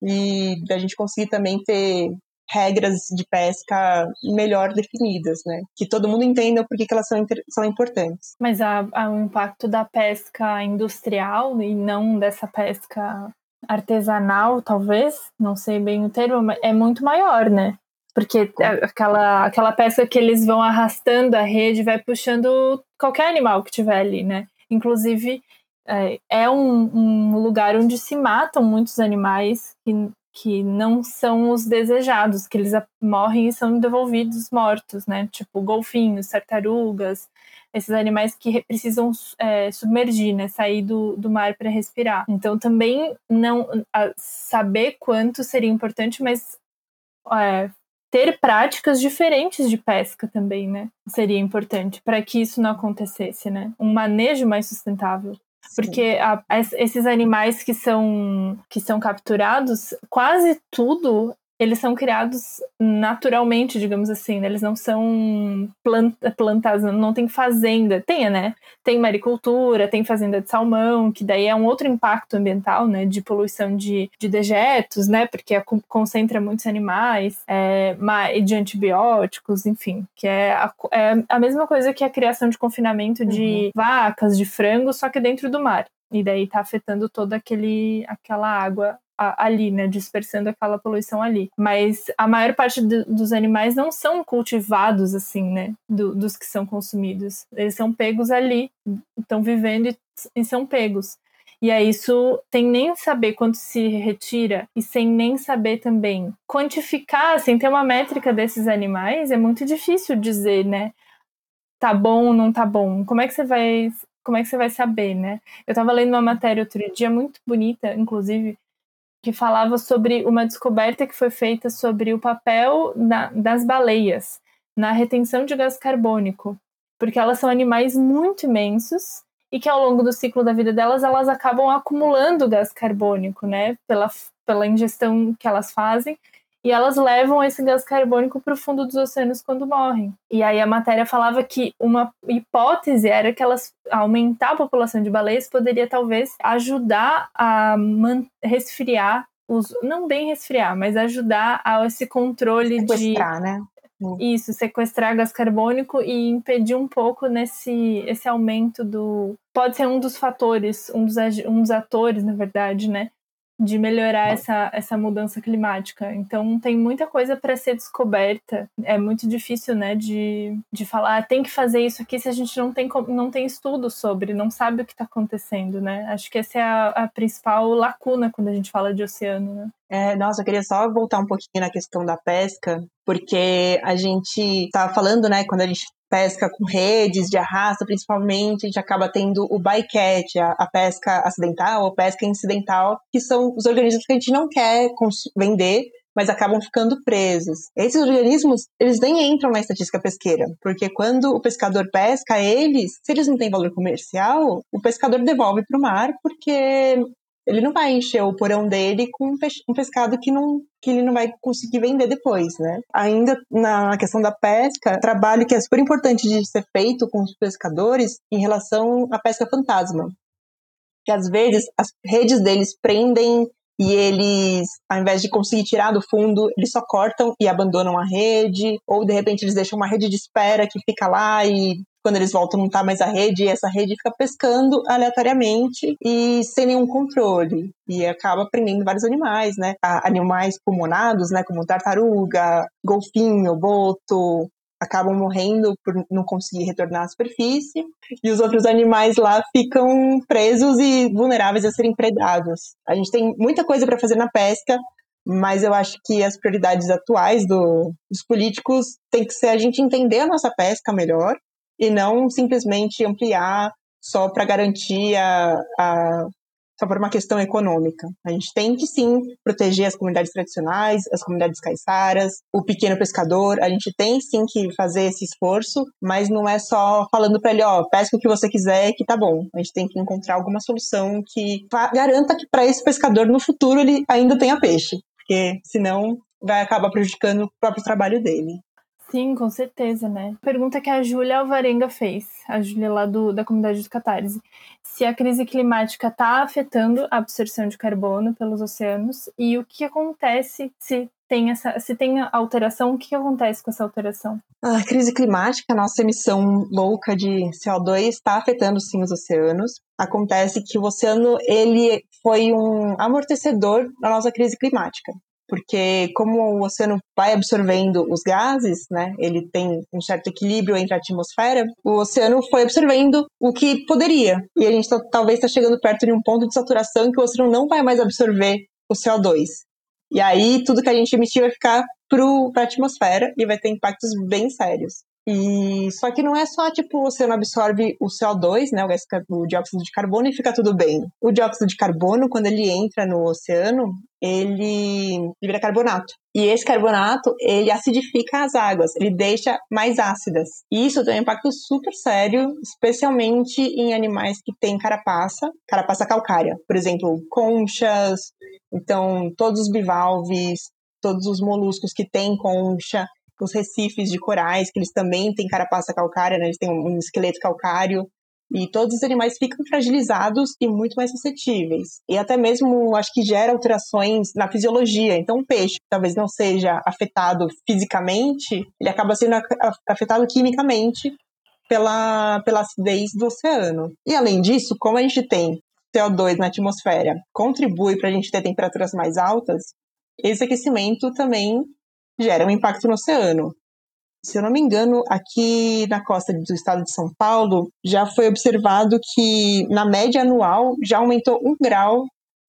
e da gente conseguir também ter regras de pesca melhor definidas, né? Que todo mundo entenda por que, elas são, são importantes. Mas a, o impacto da pesca industrial e não dessa pesca artesanal, talvez, não sei bem o termo, é muito maior, né? Porque aquela, aquela pesca que eles vão arrastando a rede vai puxando qualquer animal que tiver ali, né? Inclusive, é, é um, um, lugar onde se matam muitos animais que, que não são os desejados, que eles morrem e são devolvidos mortos, né? Tipo golfinhos, tartarugas, esses animais que precisam é, submergir, né? Sair do, do mar para respirar. Então também não saber quanto seria importante, mas é, ter práticas diferentes de pesca também, né? Seria importante para que isso não acontecesse, né? Um manejo mais sustentável. Porque a, esses animais que são, que são capturados, quase tudo eles são criados naturalmente, digamos assim, né? Eles não são planta, plantas, não tem fazenda. Tem, né? Tem maricultura, tem fazenda de salmão, que daí é um outro impacto ambiental, né? De poluição de, de dejetos, né? Porque concentra muitos animais, é, de antibióticos, enfim. Que é a, é a mesma coisa que a criação de confinamento de uhum. vacas, de frangos, só que dentro do mar. E daí tá afetando toda aquele, aquela água ali, né, dispersando aquela poluição ali. Mas a maior parte do, dos animais não são cultivados assim, né, do, dos que são consumidos. Eles são pegos ali, estão vivendo e, e são pegos. E aí isso tem nem saber quanto se retira e sem nem saber também quantificar, sem ter uma métrica desses animais, é muito difícil dizer, né? Tá bom não tá bom. Como é que você vai como é que você vai saber, né? Eu estava lendo uma matéria outro dia muito bonita, inclusive, que falava sobre uma descoberta que foi feita sobre o papel na, das baleias na retenção de gás carbônico, porque elas são animais muito imensos e que ao longo do ciclo da vida delas elas acabam acumulando gás carbônico, né, pela, pela ingestão que elas fazem e elas levam esse gás carbônico para o fundo dos oceanos quando morrem. E aí a matéria falava que uma hipótese era que elas aumentar a população de baleias poderia talvez ajudar a resfriar os não bem resfriar, mas ajudar a esse controle sequestrar, de né? Isso, sequestrar gás carbônico e impedir um pouco nesse esse aumento do. Pode ser um dos fatores, um dos, um dos atores, na verdade, né? De melhorar essa, essa mudança climática. Então tem muita coisa para ser descoberta. É muito difícil, né, de, de falar, ah, tem que fazer isso aqui se a gente não tem, não tem estudo sobre, não sabe o que está acontecendo, né? Acho que essa é a, a, principal lacuna quando a gente fala de oceano, né? É, nossa, eu queria só voltar um pouquinho na questão da pesca, porque a gente estava falando, né, quando a gente pesca com redes de arrasta, principalmente, a gente acaba tendo o bycatch, a, a pesca acidental ou pesca incidental, que são os organismos que a gente não quer vender, mas acabam ficando presos. Esses organismos, eles nem entram na estatística pesqueira, porque quando o pescador pesca eles, se eles não têm valor comercial, o pescador devolve para o mar, porque ele não vai encher o porão dele com um pescado que, não, que ele não vai conseguir vender depois, né? Ainda na questão da pesca, trabalho que é super importante de ser feito com os pescadores em relação à pesca fantasma. Que às vezes as redes deles prendem e eles, ao invés de conseguir tirar do fundo, eles só cortam e abandonam a rede, ou de repente eles deixam uma rede de espera que fica lá e quando eles voltam não tá mais a rede, e essa rede fica pescando aleatoriamente e sem nenhum controle. E acaba prendendo vários animais, né? Animais pulmonados, né? Como tartaruga, golfinho, boto, acabam morrendo por não conseguir retornar à superfície, e os outros animais lá ficam presos e vulneráveis a serem predados. A gente tem muita coisa para fazer na pesca, mas eu acho que as prioridades atuais do, dos políticos tem que ser a gente entender a nossa pesca melhor e não simplesmente ampliar só para garantir a, a só por uma questão econômica. A gente tem que sim proteger as comunidades tradicionais, as comunidades caiçaras, o pequeno pescador. A gente tem sim que fazer esse esforço, mas não é só falando para ele, ó, pesca o que você quiser que tá bom. A gente tem que encontrar alguma solução que garanta que para esse pescador no futuro ele ainda tenha peixe, porque senão vai acabar prejudicando o próprio trabalho dele. Sim, com certeza, né? Pergunta que a Júlia Alvarenga fez, a Júlia lá do, da comunidade do Catarse. Se a crise climática está afetando a absorção de carbono pelos oceanos e o que acontece se tem essa, se tem alteração, o que acontece com essa alteração? A crise climática, a nossa emissão louca de CO2 está afetando sim os oceanos. Acontece que o oceano ele foi um amortecedor da nossa crise climática porque como o oceano vai absorvendo os gases, né, ele tem um certo equilíbrio entre a atmosfera, o oceano foi absorvendo o que poderia. E a gente tá, talvez está chegando perto de um ponto de saturação que o oceano não vai mais absorver o CO2. E aí tudo que a gente emitir vai ficar para a atmosfera e vai ter impactos bem sérios. E só que não é só tipo o oceano absorve o CO2, né, o, gás, o dióxido de carbono e fica tudo bem. O dióxido de carbono, quando ele entra no oceano, ele vira carbonato. E esse carbonato, ele acidifica as águas, ele deixa mais ácidas. E isso tem um impacto super sério, especialmente em animais que têm carapaça, carapaça calcária. Por exemplo, conchas, então todos os bivalves, todos os moluscos que têm concha, os recifes de corais, que eles também têm carapaça calcária, né? eles têm um esqueleto calcário, e todos os animais ficam fragilizados e muito mais suscetíveis. E até mesmo acho que gera alterações na fisiologia. Então, o peixe talvez não seja afetado fisicamente, ele acaba sendo afetado quimicamente pela, pela acidez do oceano. E além disso, como a gente tem CO2 na atmosfera, contribui para a gente ter temperaturas mais altas, esse aquecimento também gera um impacto no oceano. Se eu não me engano, aqui na costa do estado de São Paulo, já foi observado que na média anual já aumentou um grau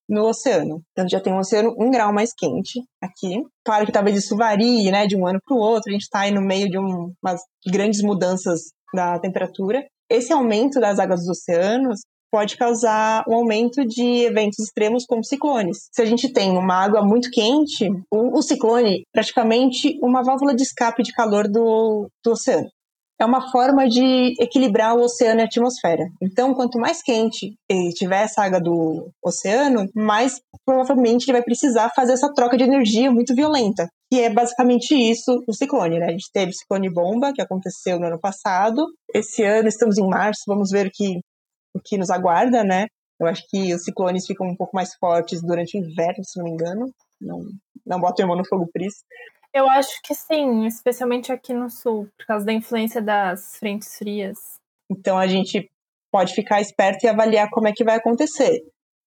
no oceano. Então já tem um oceano um grau mais quente aqui. Claro que talvez isso varie, né, de um ano para o outro. A gente está aí no meio de um, umas grandes mudanças da temperatura. Esse aumento das águas dos oceanos pode causar um aumento de eventos extremos como ciclones. Se a gente tem uma água muito quente, o, o ciclone é praticamente uma válvula de escape de calor do, do oceano é uma forma de equilibrar o oceano e a atmosfera. Então, quanto mais quente tiver essa água do oceano, mais provavelmente ele vai precisar fazer essa troca de energia muito violenta. E é basicamente isso o ciclone, né? A gente teve o ciclone bomba, que aconteceu no ano passado. Esse ano estamos em março, vamos ver o que o que nos aguarda, né? Eu acho que os ciclones ficam um pouco mais fortes durante o inverno, se não me engano. Não, não boto a mão no fogo por isso. Eu acho que sim, especialmente aqui no sul, por causa da influência das frentes frias. Então a gente pode ficar esperto e avaliar como é que vai acontecer.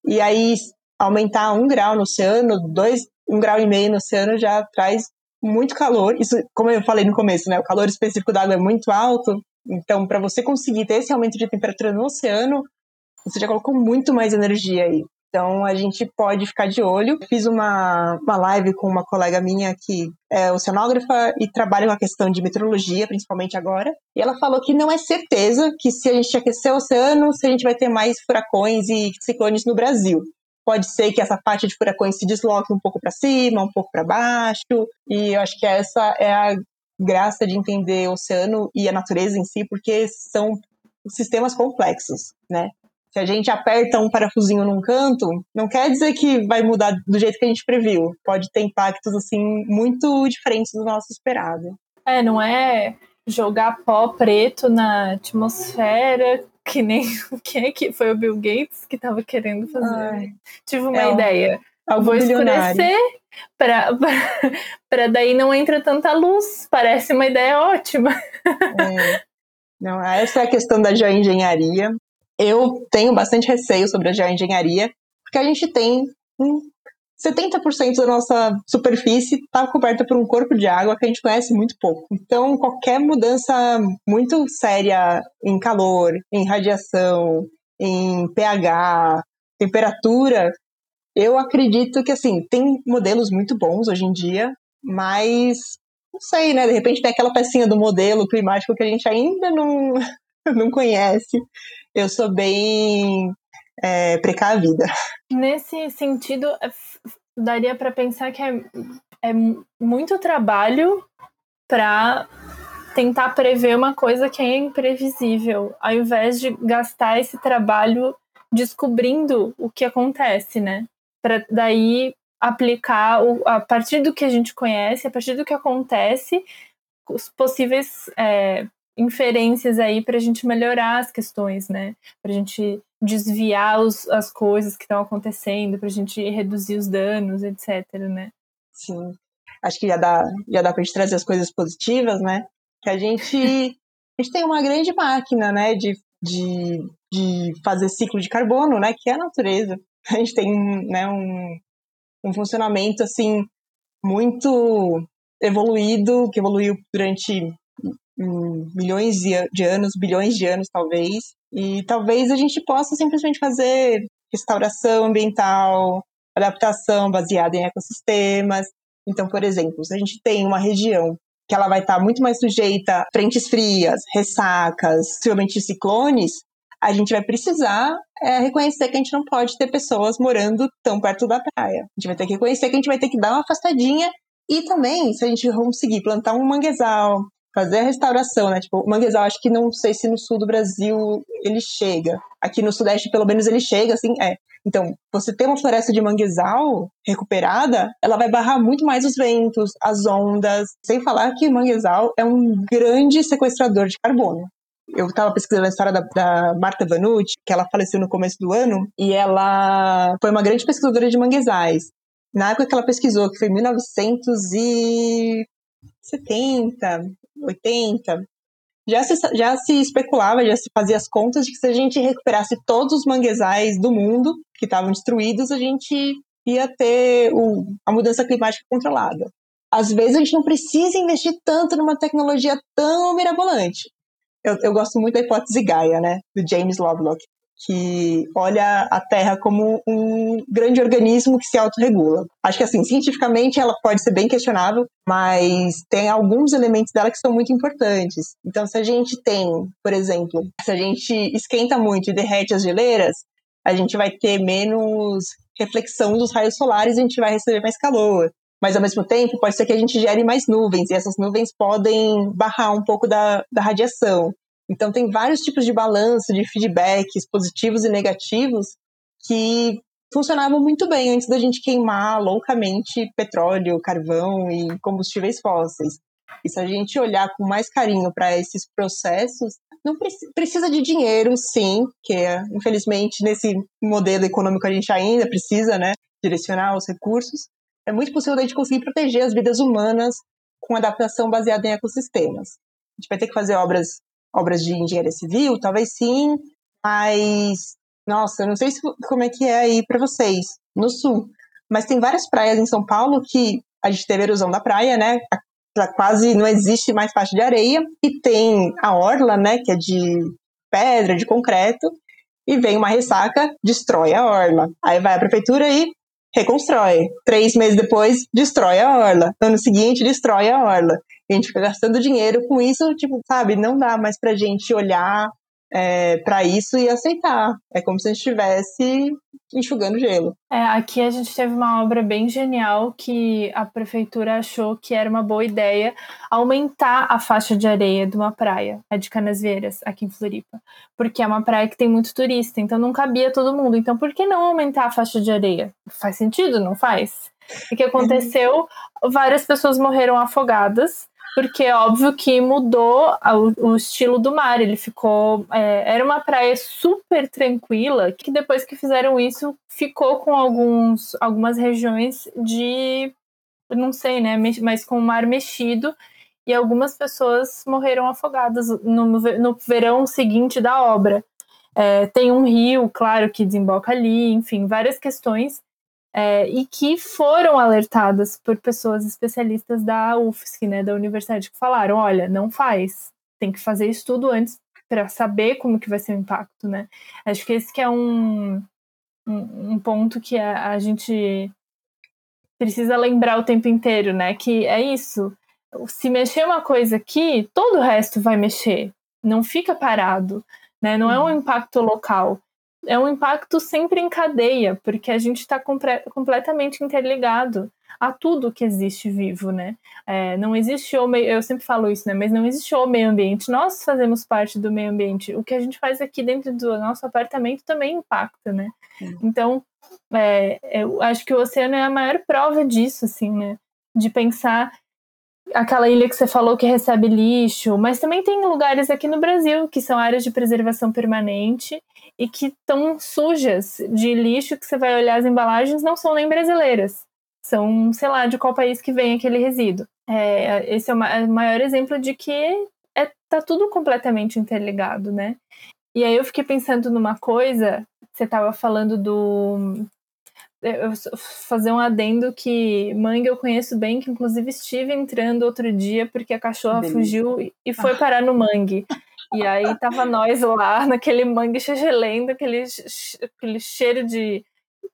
E aí, aumentar um grau no oceano, dois, um grau e meio no oceano já traz muito calor. Isso, como eu falei no começo, né? O calor específico da água é muito alto. Então, para você conseguir ter esse aumento de temperatura no oceano, você já colocou muito mais energia aí. Então a gente pode ficar de olho. Fiz uma, uma live com uma colega minha que é oceanógrafa e trabalha com a questão de meteorologia, principalmente agora. E ela falou que não é certeza que se a gente aquecer o oceano, se a gente vai ter mais furacões e ciclones no Brasil. Pode ser que essa parte de furacões se desloque um pouco para cima, um pouco para baixo. E eu acho que essa é a graça de entender o oceano e a natureza em si, porque são sistemas complexos, né? Se a gente aperta um parafusinho num canto, não quer dizer que vai mudar do jeito que a gente previu. Pode ter impactos assim muito diferentes do nosso esperado. É, não é jogar pó preto na atmosfera que nem quem é que foi o Bill Gates que estava querendo fazer. Ai, Tive uma é ideia. Um, Vou escurecer para daí não entra tanta luz. Parece uma ideia ótima. É. Não, essa é a questão da geoengenharia eu tenho bastante receio sobre a geoengenharia, porque a gente tem um 70% da nossa superfície está coberta por um corpo de água que a gente conhece muito pouco. Então, qualquer mudança muito séria em calor, em radiação, em pH, temperatura, eu acredito que, assim, tem modelos muito bons hoje em dia, mas não sei, né? De repente tem aquela pecinha do modelo climático que a gente ainda não, não conhece eu sou bem é, precavida. Nesse sentido, é, daria para pensar que é, é muito trabalho para tentar prever uma coisa que é imprevisível, ao invés de gastar esse trabalho descobrindo o que acontece, né? Para daí aplicar o, a partir do que a gente conhece, a partir do que acontece, os possíveis é, inferências aí para a gente melhorar as questões, né? Para a gente desviar os, as coisas que estão acontecendo, para a gente reduzir os danos, etc, né? Sim. Acho que já dá, já dá para a gente trazer as coisas positivas, né? Que a gente, a gente tem uma grande máquina, né, de, de, de fazer ciclo de carbono, né, que é a natureza. A gente tem né, um, um funcionamento, assim, muito evoluído, que evoluiu durante milhões de anos, bilhões de anos talvez, e talvez a gente possa simplesmente fazer restauração ambiental, adaptação baseada em ecossistemas. Então, por exemplo, se a gente tem uma região que ela vai estar muito mais sujeita a frentes frias, ressacas, possivelmente ciclones, a gente vai precisar é, reconhecer que a gente não pode ter pessoas morando tão perto da praia. A gente vai ter que reconhecer que a gente vai ter que dar uma afastadinha e também, se a gente conseguir plantar um manguezal, fazer a restauração, né? Tipo, o manguezal, acho que não sei se no sul do Brasil ele chega. Aqui no sudeste, pelo menos, ele chega, assim, é. Então, você ter uma floresta de manguezal recuperada, ela vai barrar muito mais os ventos, as ondas. Sem falar que o manguezal é um grande sequestrador de carbono. Eu estava pesquisando a história da, da Marta Vanucci, que ela faleceu no começo do ano, e ela foi uma grande pesquisadora de manguezais. Na época que ela pesquisou, que foi em 1970, 80, já se, já se especulava, já se fazia as contas de que se a gente recuperasse todos os manguezais do mundo que estavam destruídos, a gente ia ter o, a mudança climática controlada. Às vezes a gente não precisa investir tanto numa tecnologia tão mirabolante. Eu, eu gosto muito da hipótese Gaia, né, do James Lovelock que olha a Terra como um grande organismo que se autorregula. Acho que assim, cientificamente ela pode ser bem questionável, mas tem alguns elementos dela que são muito importantes. Então, se a gente tem, por exemplo, se a gente esquenta muito e derrete as geleiras, a gente vai ter menos reflexão dos raios solares e a gente vai receber mais calor. Mas ao mesmo tempo, pode ser que a gente gere mais nuvens, e essas nuvens podem barrar um pouco da, da radiação. Então, tem vários tipos de balanço, de feedbacks positivos e negativos que funcionavam muito bem antes da gente queimar loucamente petróleo, carvão e combustíveis fósseis. E se a gente olhar com mais carinho para esses processos, não precisa de dinheiro, sim, que infelizmente nesse modelo econômico a gente ainda precisa, né, direcionar os recursos. É muito possível a gente conseguir proteger as vidas humanas com adaptação baseada em ecossistemas. A gente vai ter que fazer obras obras de engenharia civil, talvez sim, mas Nossa, não sei se, como é que é aí para vocês, no sul, mas tem várias praias em São Paulo que a gente teve erosão da praia, né? Quase não existe mais faixa de areia, e tem a orla, né? Que é de pedra, de concreto, e vem uma ressaca, destrói a orla. Aí vai a prefeitura e reconstrói. Três meses depois, destrói a orla. Ano seguinte, destrói a orla. A gente fica gastando dinheiro com isso, tipo, sabe? Não dá mais pra gente olhar é, para isso e aceitar. É como se a gente estivesse enxugando gelo. É, aqui a gente teve uma obra bem genial que a prefeitura achou que era uma boa ideia aumentar a faixa de areia de uma praia, a de Canasvieiras, aqui em Floripa. Porque é uma praia que tem muito turista, então não cabia todo mundo. Então por que não aumentar a faixa de areia? Faz sentido, não faz? O que aconteceu? Várias pessoas morreram afogadas porque é óbvio que mudou o, estilo do mar. Ele ficou. É, era uma praia super tranquila, que depois que fizeram isso, ficou com alguns, algumas regiões de. Não sei, né? Mas com o mar mexido. E algumas pessoas morreram afogadas no, no verão seguinte da obra. É, tem um rio, claro, que desemboca ali, enfim, várias questões é, e que foram alertadas por pessoas especialistas da UFSC, né, da universidade, que falaram, olha, não faz, tem que fazer estudo antes para saber como que vai ser o impacto, né? Acho que esse que é um, um, um ponto que a, a, gente precisa lembrar o tempo inteiro, né? Que é isso, se mexer uma coisa aqui, todo o resto vai mexer, não fica parado, né? Não é um uhum. impacto local é um impacto sempre em cadeia, porque a gente está completamente interligado a tudo que existe vivo, né? É, não existe o meio, eu sempre falo isso, né? Mas não existe o meio ambiente. Nós fazemos parte do meio ambiente. O que a gente faz aqui dentro do nosso apartamento também impacta, né? Então, é, eu acho que o oceano é a maior prova disso, assim, né? De pensar aquela ilha que você falou que recebe lixo, mas também tem lugares aqui no Brasil que são áreas de preservação permanente e que estão sujas de lixo que você vai olhar as embalagens não são nem brasileiras. São, sei lá, de qual país que vem aquele resíduo. É, esse é o maior exemplo de que é, tá tudo completamente interligado, né? E aí eu fiquei pensando numa coisa, você estava falando do. Eu fazer um adendo que mangue eu conheço bem, que inclusive estive entrando outro dia porque a cachorra Delícia. fugiu e foi parar no mangue. E aí tava nós lá naquele mangue chegelendo, aquele, aquele cheiro de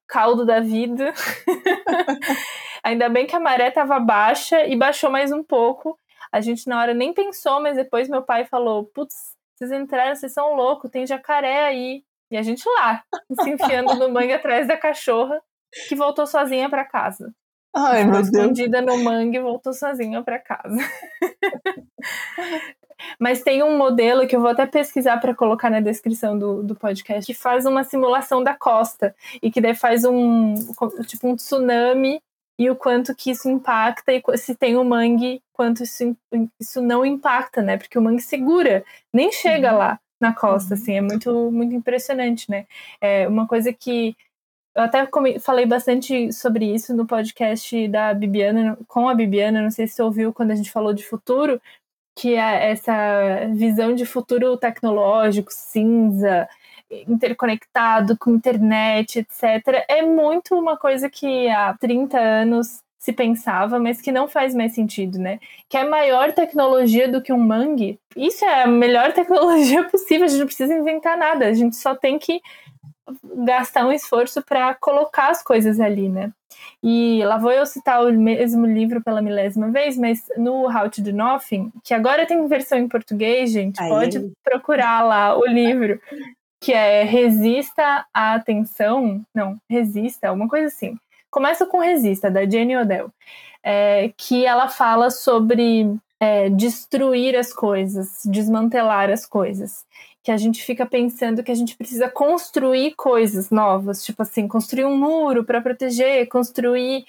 caldo da vida. Ainda bem que a maré tava baixa e baixou mais um pouco. A gente na hora nem pensou, mas depois meu pai falou: Putz, vocês entraram, vocês são loucos, tem jacaré aí. E a gente lá, se enfiando no mangue atrás da cachorra, que voltou sozinha para casa. Ai, meu Deus. Escondida no mangue, voltou sozinha para casa. Mas tem um modelo que eu vou até pesquisar para colocar na descrição do, do podcast, que faz uma simulação da costa e que daí faz um tipo um tsunami e o quanto que isso impacta e se tem o mangue, quanto isso, isso não impacta, né? Porque o mangue segura, nem chega uhum. lá na costa, uhum. assim, é muito, muito impressionante, né? É uma coisa que eu até falei bastante sobre isso no podcast da Bibiana, com a Bibiana, não sei se você ouviu quando a gente falou de futuro, que é essa visão de futuro tecnológico, cinza, interconectado com internet, etc., é muito uma coisa que há 30 anos se pensava, mas que não faz mais sentido, né? Que é maior tecnologia do que um mangue. Isso é a melhor tecnologia possível, a gente não precisa inventar nada, a gente só tem que gastar um esforço para colocar as coisas ali, né? E lá vou eu citar o mesmo livro pela milésima vez, mas no How to Do Nothing, que agora tem versão em português, gente, Aí. pode procurar lá o livro, que é Resista à Atenção, não, Resista, alguma coisa assim. Começa com Resista, da Jenny Odell, é, que ela fala sobre é, destruir as coisas, desmantelar as coisas que a gente fica pensando que a gente precisa construir coisas novas, tipo assim, construir um muro para proteger, construir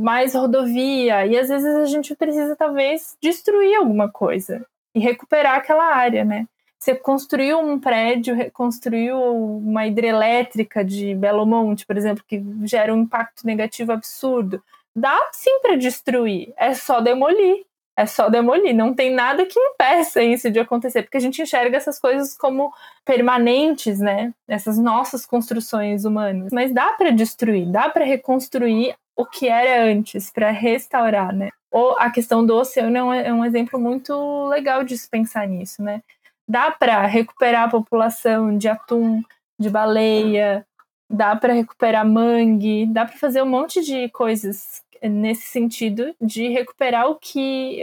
mais rodovia, e às vezes a gente precisa talvez destruir alguma coisa e recuperar aquela área, né? Você construiu um prédio, construiu uma hidrelétrica de Belo Monte, por exemplo, que gera um impacto negativo absurdo. Dá sim para destruir, é só demolir. É só demolir. Não tem nada que impeça isso de acontecer, porque a gente enxerga essas coisas como permanentes, né? Essas nossas construções humanas. Mas dá para destruir, dá para reconstruir o que era antes, para restaurar, né? Ou a questão do oceano é um, é um exemplo muito legal de se pensar nisso, né? Dá para recuperar a população de atum, de baleia, dá para recuperar mangue, dá para fazer um monte de coisas nesse sentido de recuperar o que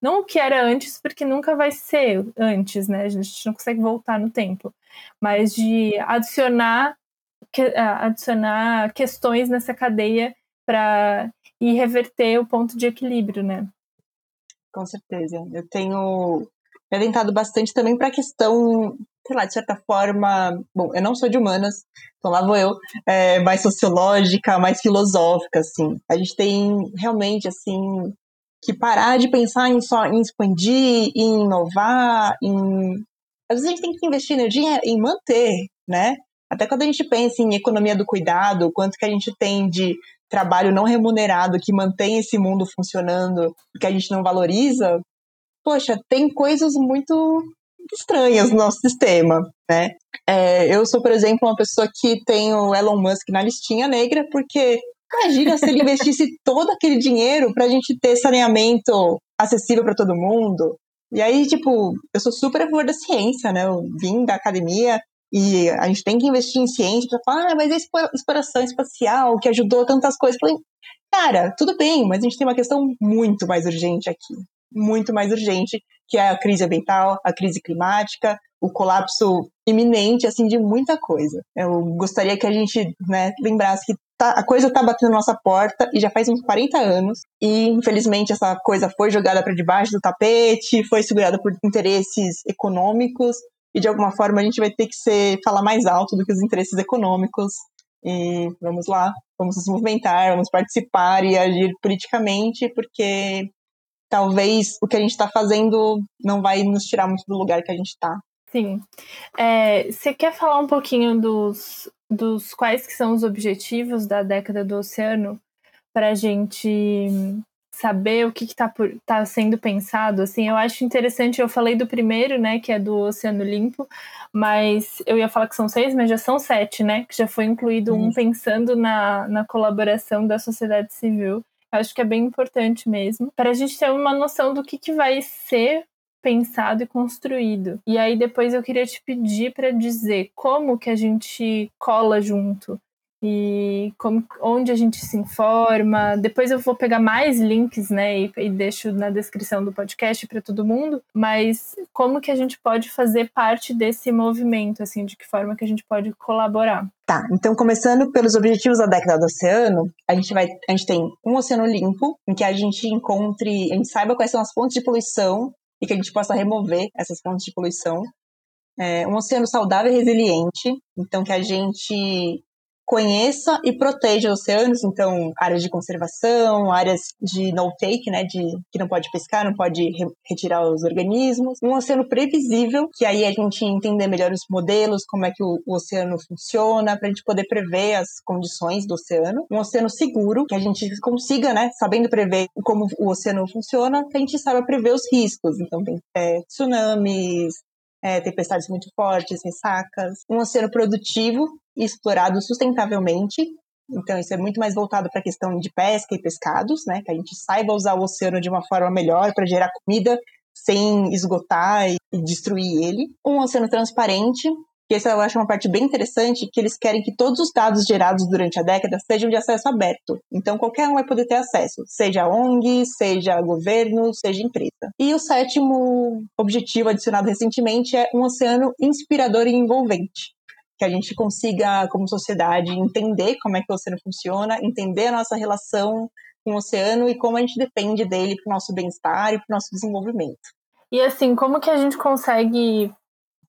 não o que era antes, porque nunca vai ser antes, né? A gente não consegue voltar no tempo, mas de adicionar adicionar questões nessa cadeia para ir reverter o ponto de equilíbrio, né? Com certeza. Eu tenho me atentado bastante também para a questão sei lá, de certa forma, bom, eu não sou de humanas, então lá vou eu, é, mais sociológica, mais filosófica, assim. A gente tem realmente, assim, que parar de pensar em só em expandir, em inovar, em... Às vezes a gente tem que investir energia em manter, né? Até quando a gente pensa em economia do cuidado, quanto que a gente tem de trabalho não remunerado que mantém esse mundo funcionando, que a gente não valoriza, poxa, tem coisas muito estranhas no nosso sistema, né? É, eu sou, por exemplo, uma pessoa que tem o Elon Musk na listinha negra, porque imagina se ele investisse todo aquele dinheiro para a gente ter saneamento acessível para todo mundo. E aí, tipo, eu sou super a favor da ciência, né? Eu vim da academia e a gente tem que investir em ciência para falar, ah, mas a exploração espacial que ajudou tantas coisas. Falei, cara, tudo bem, mas a gente tem uma questão muito mais urgente aqui muito mais urgente, que é a crise ambiental, a crise climática, o colapso iminente, assim, de muita coisa. Eu gostaria que a gente, né, lembrasse que tá, a coisa está batendo na nossa porta e já faz uns 40 anos, e infelizmente essa coisa foi jogada para debaixo do tapete, foi segurada por interesses econômicos, e de alguma forma a gente vai ter que ser, falar mais alto do que os interesses econômicos. E vamos lá, vamos nos movimentar, vamos participar e agir politicamente, porque talvez o que a gente está fazendo não vai nos tirar muito do lugar que a gente está. Sim. É, você quer falar um pouquinho dos, dos quais que são os objetivos da década do oceano para a gente saber o que está tá sendo pensado? Assim, eu acho interessante. Eu falei do primeiro, né, que é do Oceano Limpo, mas eu ia falar que são seis, mas já são sete, né, que já foi incluído um pensando na, na colaboração da sociedade civil Acho que é bem importante mesmo, para a gente ter uma noção do que, que vai ser pensado e construído. E aí depois eu queria te pedir para dizer como que a gente cola junto e como, onde a gente se informa. Depois eu vou pegar mais links, né, e, e deixo na descrição do podcast para todo mundo. Mas como que a gente pode fazer parte desse movimento, assim, de que forma que a gente pode colaborar? Tá, então começando pelos objetivos da década do oceano, a gente vai, a gente tem um oceano limpo, em que a gente encontre, a gente saiba quais são as fontes de poluição e que a gente possa remover essas fontes de poluição. É, um oceano saudável e resiliente, então que a gente conheça e proteja oceanos, então áreas de conservação, áreas de no-take, né, de que não pode pescar, não pode re retirar os organismos. Um oceano previsível, que aí a gente entender melhor os modelos, como é que o, o oceano funciona, para a gente poder prever as condições do oceano. Um oceano seguro, que a gente consiga, né, sabendo prever como o oceano funciona, que a gente saiba prever os riscos. Então tem é, tsunamis, é, tempestades muito fortes, ressacas. Um oceano produtivo, explorado sustentavelmente. Então, isso é muito mais voltado para a questão de pesca e pescados, né? Que a gente saiba usar o oceano de uma forma melhor para gerar comida sem esgotar e destruir ele. Um oceano transparente, que essa eu acho uma parte bem interessante, que eles querem que todos os dados gerados durante a década sejam de acesso aberto. Então qualquer um vai poder ter acesso, seja ONG, seja governo, seja empresa. E o sétimo objetivo adicionado recentemente é um oceano inspirador e envolvente que a gente consiga, como sociedade, entender como é que o oceano funciona, entender a nossa relação com o oceano e como a gente depende dele para o nosso bem-estar e para o nosso desenvolvimento. E assim, como que a gente consegue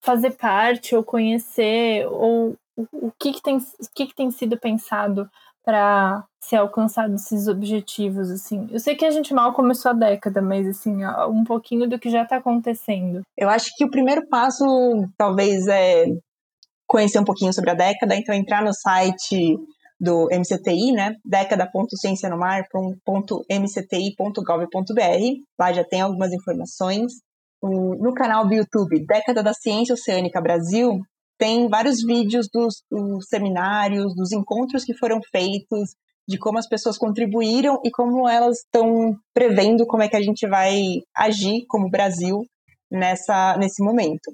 fazer parte ou conhecer ou o que, que, tem, o que, que tem sido pensado para ser alcançado esses objetivos assim? Eu sei que a gente mal começou a década, mas assim, um pouquinho do que já está acontecendo. Eu acho que o primeiro passo talvez é conhecer um pouquinho sobre a década, então entrar no site do MCTI, né? década.ciencianomar.mcti.gov.br. Lá já tem algumas informações. No canal do YouTube Década da Ciência Oceânica Brasil, tem vários vídeos dos, dos seminários, dos encontros que foram feitos, de como as pessoas contribuíram e como elas estão prevendo como é que a gente vai agir como Brasil nessa, nesse momento.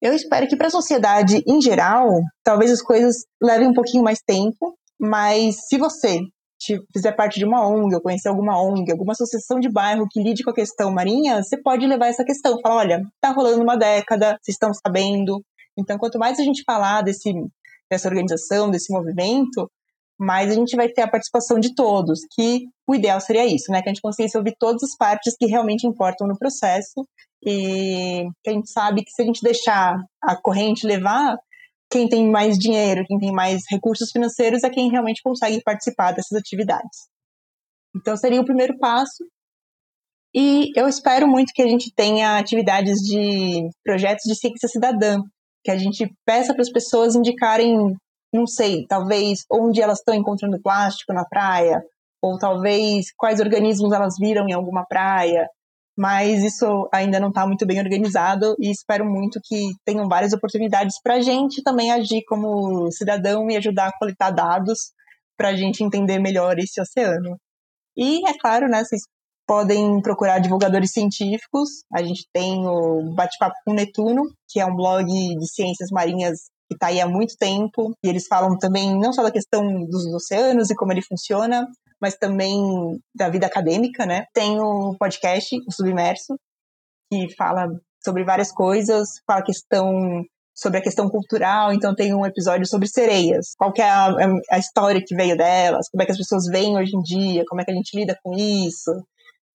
Eu espero que para a sociedade em geral, talvez as coisas levem um pouquinho mais tempo, mas se você fizer parte de uma ONG, ou conhecer alguma ONG, alguma associação de bairro que lide com a questão marinha, você pode levar essa questão. Falar, olha, tá rolando uma década, vocês estão sabendo. Então, quanto mais a gente falar desse, dessa organização, desse movimento, mais a gente vai ter a participação de todos, que o ideal seria isso, né? Que a gente conseguisse ouvir todas as partes que realmente importam no processo e a gente sabe que se a gente deixar a corrente levar, quem tem mais dinheiro, quem tem mais recursos financeiros é quem realmente consegue participar dessas atividades. Então seria o primeiro passo. E eu espero muito que a gente tenha atividades de projetos de ciência cidadã, que a gente peça para as pessoas indicarem, não sei, talvez onde elas estão encontrando plástico na praia, ou talvez quais organismos elas viram em alguma praia, mas isso ainda não está muito bem organizado e espero muito que tenham várias oportunidades para a gente também agir como cidadão e ajudar a coletar dados para a gente entender melhor esse oceano. E é claro, né, vocês podem procurar divulgadores científicos. A gente tem o Bate-Papo com Netuno, que é um blog de ciências marinhas que está aí há muito tempo. E eles falam também não só da questão dos oceanos e como ele funciona, mas também da vida acadêmica, né? Tem o podcast, o Submerso, que fala sobre várias coisas, fala questão sobre a questão cultural, então tem um episódio sobre sereias, qual é a, a, história que veio delas, como é que as pessoas veem hoje em dia, como é que a gente lida com isso.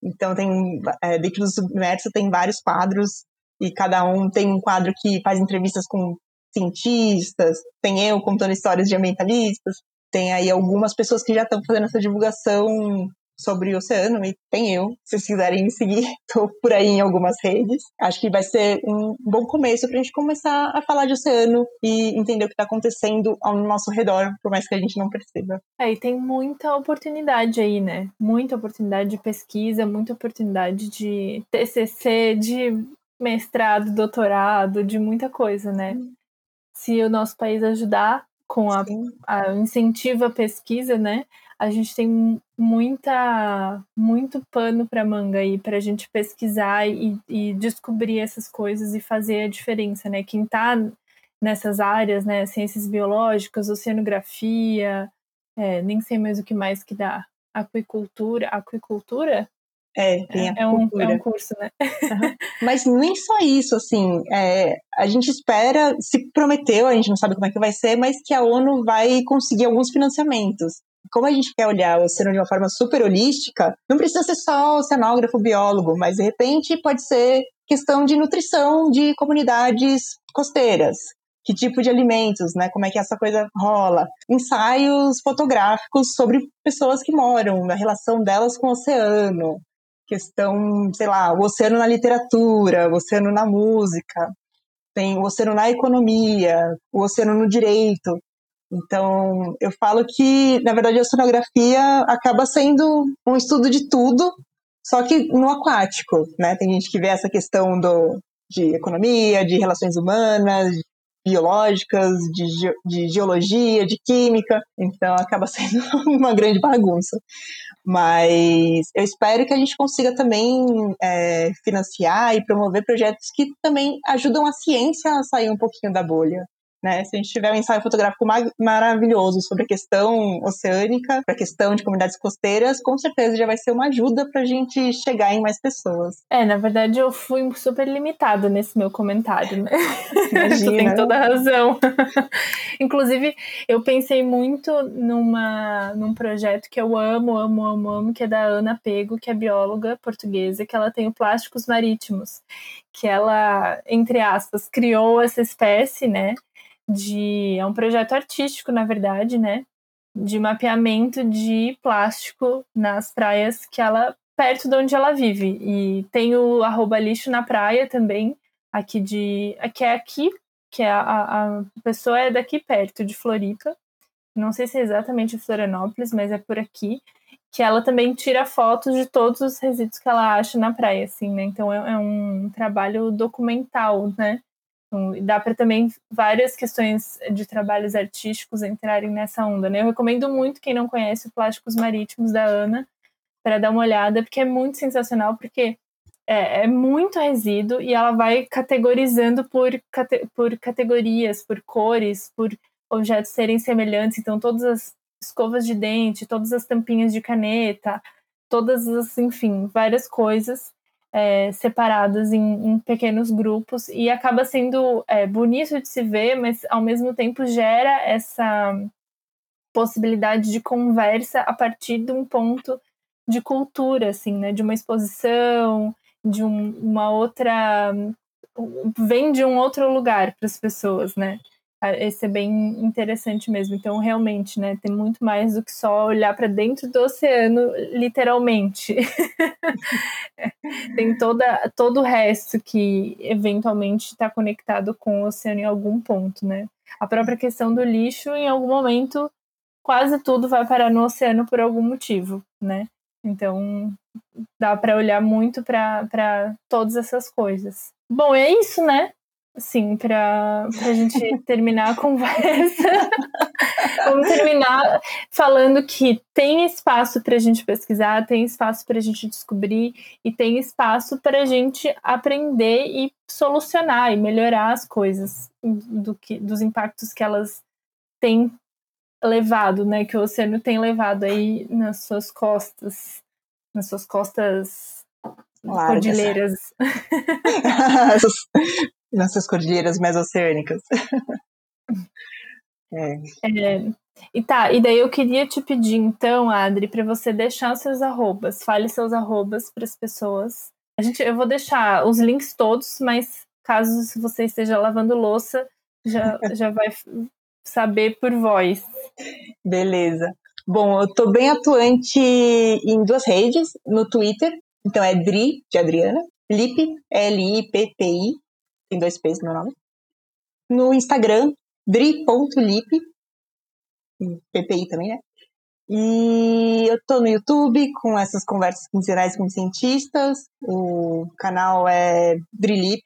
Então tem é, dentro do Submerso tem vários quadros e cada um tem um quadro que faz entrevistas com cientistas, tem eu contando histórias de ambientalistas, tem aí algumas pessoas que já estão fazendo essa divulgação sobre o oceano e tem eu. Se vocês quiserem me seguir, estou por aí em algumas redes. Acho que vai ser um bom começo para a gente começar a falar de oceano e entender o que está acontecendo ao nosso redor, por mais que a gente não perceba. É, e tem muita oportunidade aí, né? Muita oportunidade de pesquisa, muita oportunidade de TCC, de mestrado, doutorado, de muita coisa, né? Hum. Se o nosso país ajudar, com a, a incentivo à pesquisa, né? A gente tem muita muito pano para manga aí para a gente pesquisar e, e, descobrir essas coisas e fazer a diferença, né? Quem está nessas áreas, né? Ciências biológicas, oceanografia, é, nem sei mais o que mais que dá. Aquicultura, aquicultura é, tem é, a é, um, é um curso, né? Uhum. Mas nem só isso, assim, é, a gente espera, se prometeu, a gente não sabe como é que vai ser, mas que a ONU vai conseguir alguns financiamentos. Como a gente quer olhar o oceano de uma forma super holística, não precisa ser só oceanógrafo, biólogo, mas de repente pode ser questão de nutrição de comunidades costeiras, que tipo de alimentos, né? Como é que essa coisa rola? Ensaios fotográficos sobre pessoas que moram, a relação delas com o oceano, questão, sei lá, o oceano na literatura, o oceano na música, tem o oceano na economia, o oceano no direito. Então, eu falo que, na verdade, a oceanografia acaba sendo um estudo de tudo, só que no aquático, né? Tem gente que vê essa questão do, de economia, de relações humanas, biológicas, de, de geologia, de química, então acaba sendo uma grande bagunça. Mas eu espero que a gente consiga também é, financiar e promover projetos que também ajudam a ciência a sair um pouquinho da bolha. Né? Se a gente tiver um ensaio fotográfico maravilhoso sobre a questão oceânica, a questão de comunidades costeiras, com certeza já vai ser uma ajuda para a gente chegar em mais pessoas. É, na verdade eu fui super limitada nesse meu comentário, né? Imagina. tu tem toda a razão. Inclusive, eu pensei muito numa, num projeto que eu amo, amo, amo, amo, que é da Ana Pego, que é bióloga portuguesa, que ela tem o Plásticos Marítimos, que ela, entre aspas, criou essa espécie, né? De. É um projeto artístico, na verdade, né? De mapeamento de plástico nas praias que ela. perto de onde ela vive. E tem o arroba lixo na praia também, aqui de. que é aqui, que é a, a pessoa é daqui perto, de Floripa. não sei se é exatamente Florianópolis, mas é por aqui, que ela também tira fotos de todos os resíduos que ela acha na praia, assim, né? Então é, é um trabalho documental, né? Dá para também várias questões de trabalhos artísticos entrarem nessa onda, né? Eu recomendo muito quem não conhece o Plásticos Marítimos da Ana para dar uma olhada, porque é muito sensacional, porque é, é, muito resíduo e ela vai categorizando por, cate, por categorias, por cores, por objetos serem semelhantes. Então, todas as escovas de dente, todas as tampinhas de caneta, todas as, enfim, várias coisas é, separadas em, em, pequenos grupos e acaba sendo é, bonito de se ver, mas ao mesmo tempo gera essa possibilidade de conversa a partir de um ponto de cultura, assim, né? De uma exposição, de um, uma outra. vem de um outro lugar para as pessoas, né? Esse é bem interessante mesmo. Então, realmente, né, tem muito mais do que só olhar para dentro do oceano, literalmente. tem toda, todo o resto que eventualmente está conectado com o oceano em algum ponto, né? A própria questão do lixo, em algum momento, quase tudo vai parar no oceano por algum motivo, né? Então, dá para olhar muito para todas essas coisas. Bom, é isso, né? Sim, para a gente terminar a conversa, vamos terminar falando que tem espaço para a gente pesquisar, tem espaço para a gente descobrir e tem espaço para a gente aprender e solucionar e melhorar as coisas do que, dos impactos que elas têm levado, né? Que o oceano tem levado aí nas suas costas, nas suas costas Largas. cordilheiras. nessas cordilheiras mesoceânicas. é. é. E tá, e daí eu queria te pedir então, Adri, para você deixar seus arrobas. Fale seus arrobas para as pessoas. A gente, eu vou deixar os links todos, mas caso você esteja lavando louça, já, já vai saber por voz. Beleza. Bom, eu tô bem atuante em duas redes, no Twitter, então é Dri, de Adriana, Lip, L-I-P-P-I, tem dois P's no meu nome. No Instagram, dri.lip, PPI também, né? E eu tô no YouTube com essas conversas quinzenais com cientistas. O canal é Drilip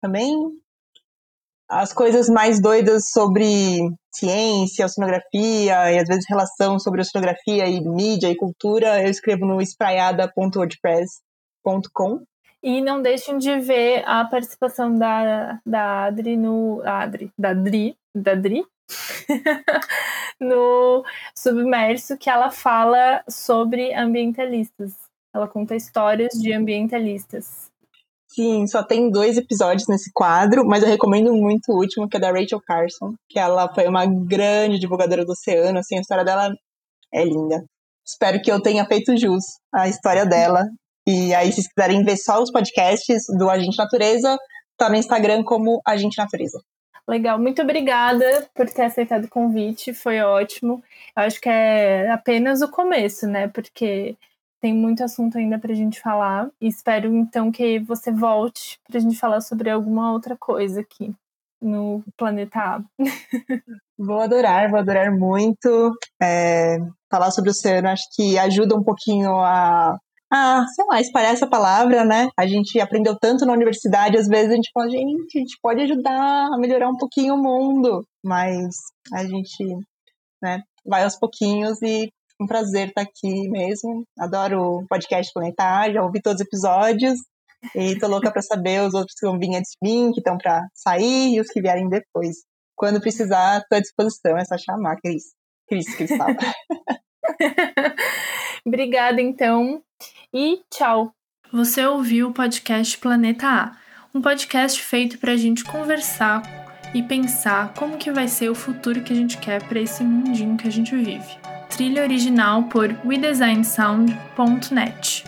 também. As coisas mais doidas sobre ciência, oceanografia e às vezes relação sobre oceanografia e mídia e cultura, eu escrevo no espraiada.wordpress.com. E não deixem de ver a participação da, da Adri no. Adri, da Dri, da Dri, no Submerso, que ela fala sobre ambientalistas. Ela conta histórias de ambientalistas. Sim, só tem dois episódios nesse quadro, mas eu recomendo muito o último, que é da Rachel Carson, que ela foi uma grande divulgadora do oceano, assim, a história dela é linda. Espero que eu tenha feito jus à história dela e aí, se vocês quiserem ver só os podcasts do Agente Natureza, tá no Instagram como Agente Natureza. Legal, muito obrigada por ter aceitado o convite, foi ótimo. Eu acho que é apenas o começo, né? Porque tem muito assunto ainda para a gente falar. E espero então que você volte para a gente falar sobre alguma outra coisa aqui no Planeta A. Vou adorar, vou adorar muito. É, falar sobre o oceano, acho que ajuda um pouquinho a ah, sei lá, espalhar essa palavra, né? A gente aprendeu tanto na universidade, às vezes a gente fala, gente, a gente pode ajudar a melhorar um pouquinho o mundo, mas a gente, né, vai aos pouquinhos e um prazer estar aqui mesmo. Adoro o podcast Planetário, já ouvi todos os episódios e tô louca para saber os outros que vão vir antes de mim, que estão para sair e os que vierem depois. Quando precisar, tô à disposição, é só chamar, Cris. Cris Cristal. Obrigada, então e tchau! Você ouviu o podcast Planeta A, um podcast feito para a gente conversar e pensar como que vai ser o futuro que a gente quer para esse mundinho que a gente vive. Trilha original por WeDesignSound.net.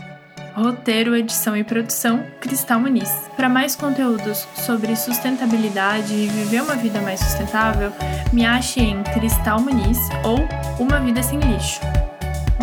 Roteiro, edição e produção, Cristal Muniz. Para mais conteúdos sobre sustentabilidade e viver uma vida mais sustentável, me ache em Cristal Muniz ou Uma Vida Sem Lixo.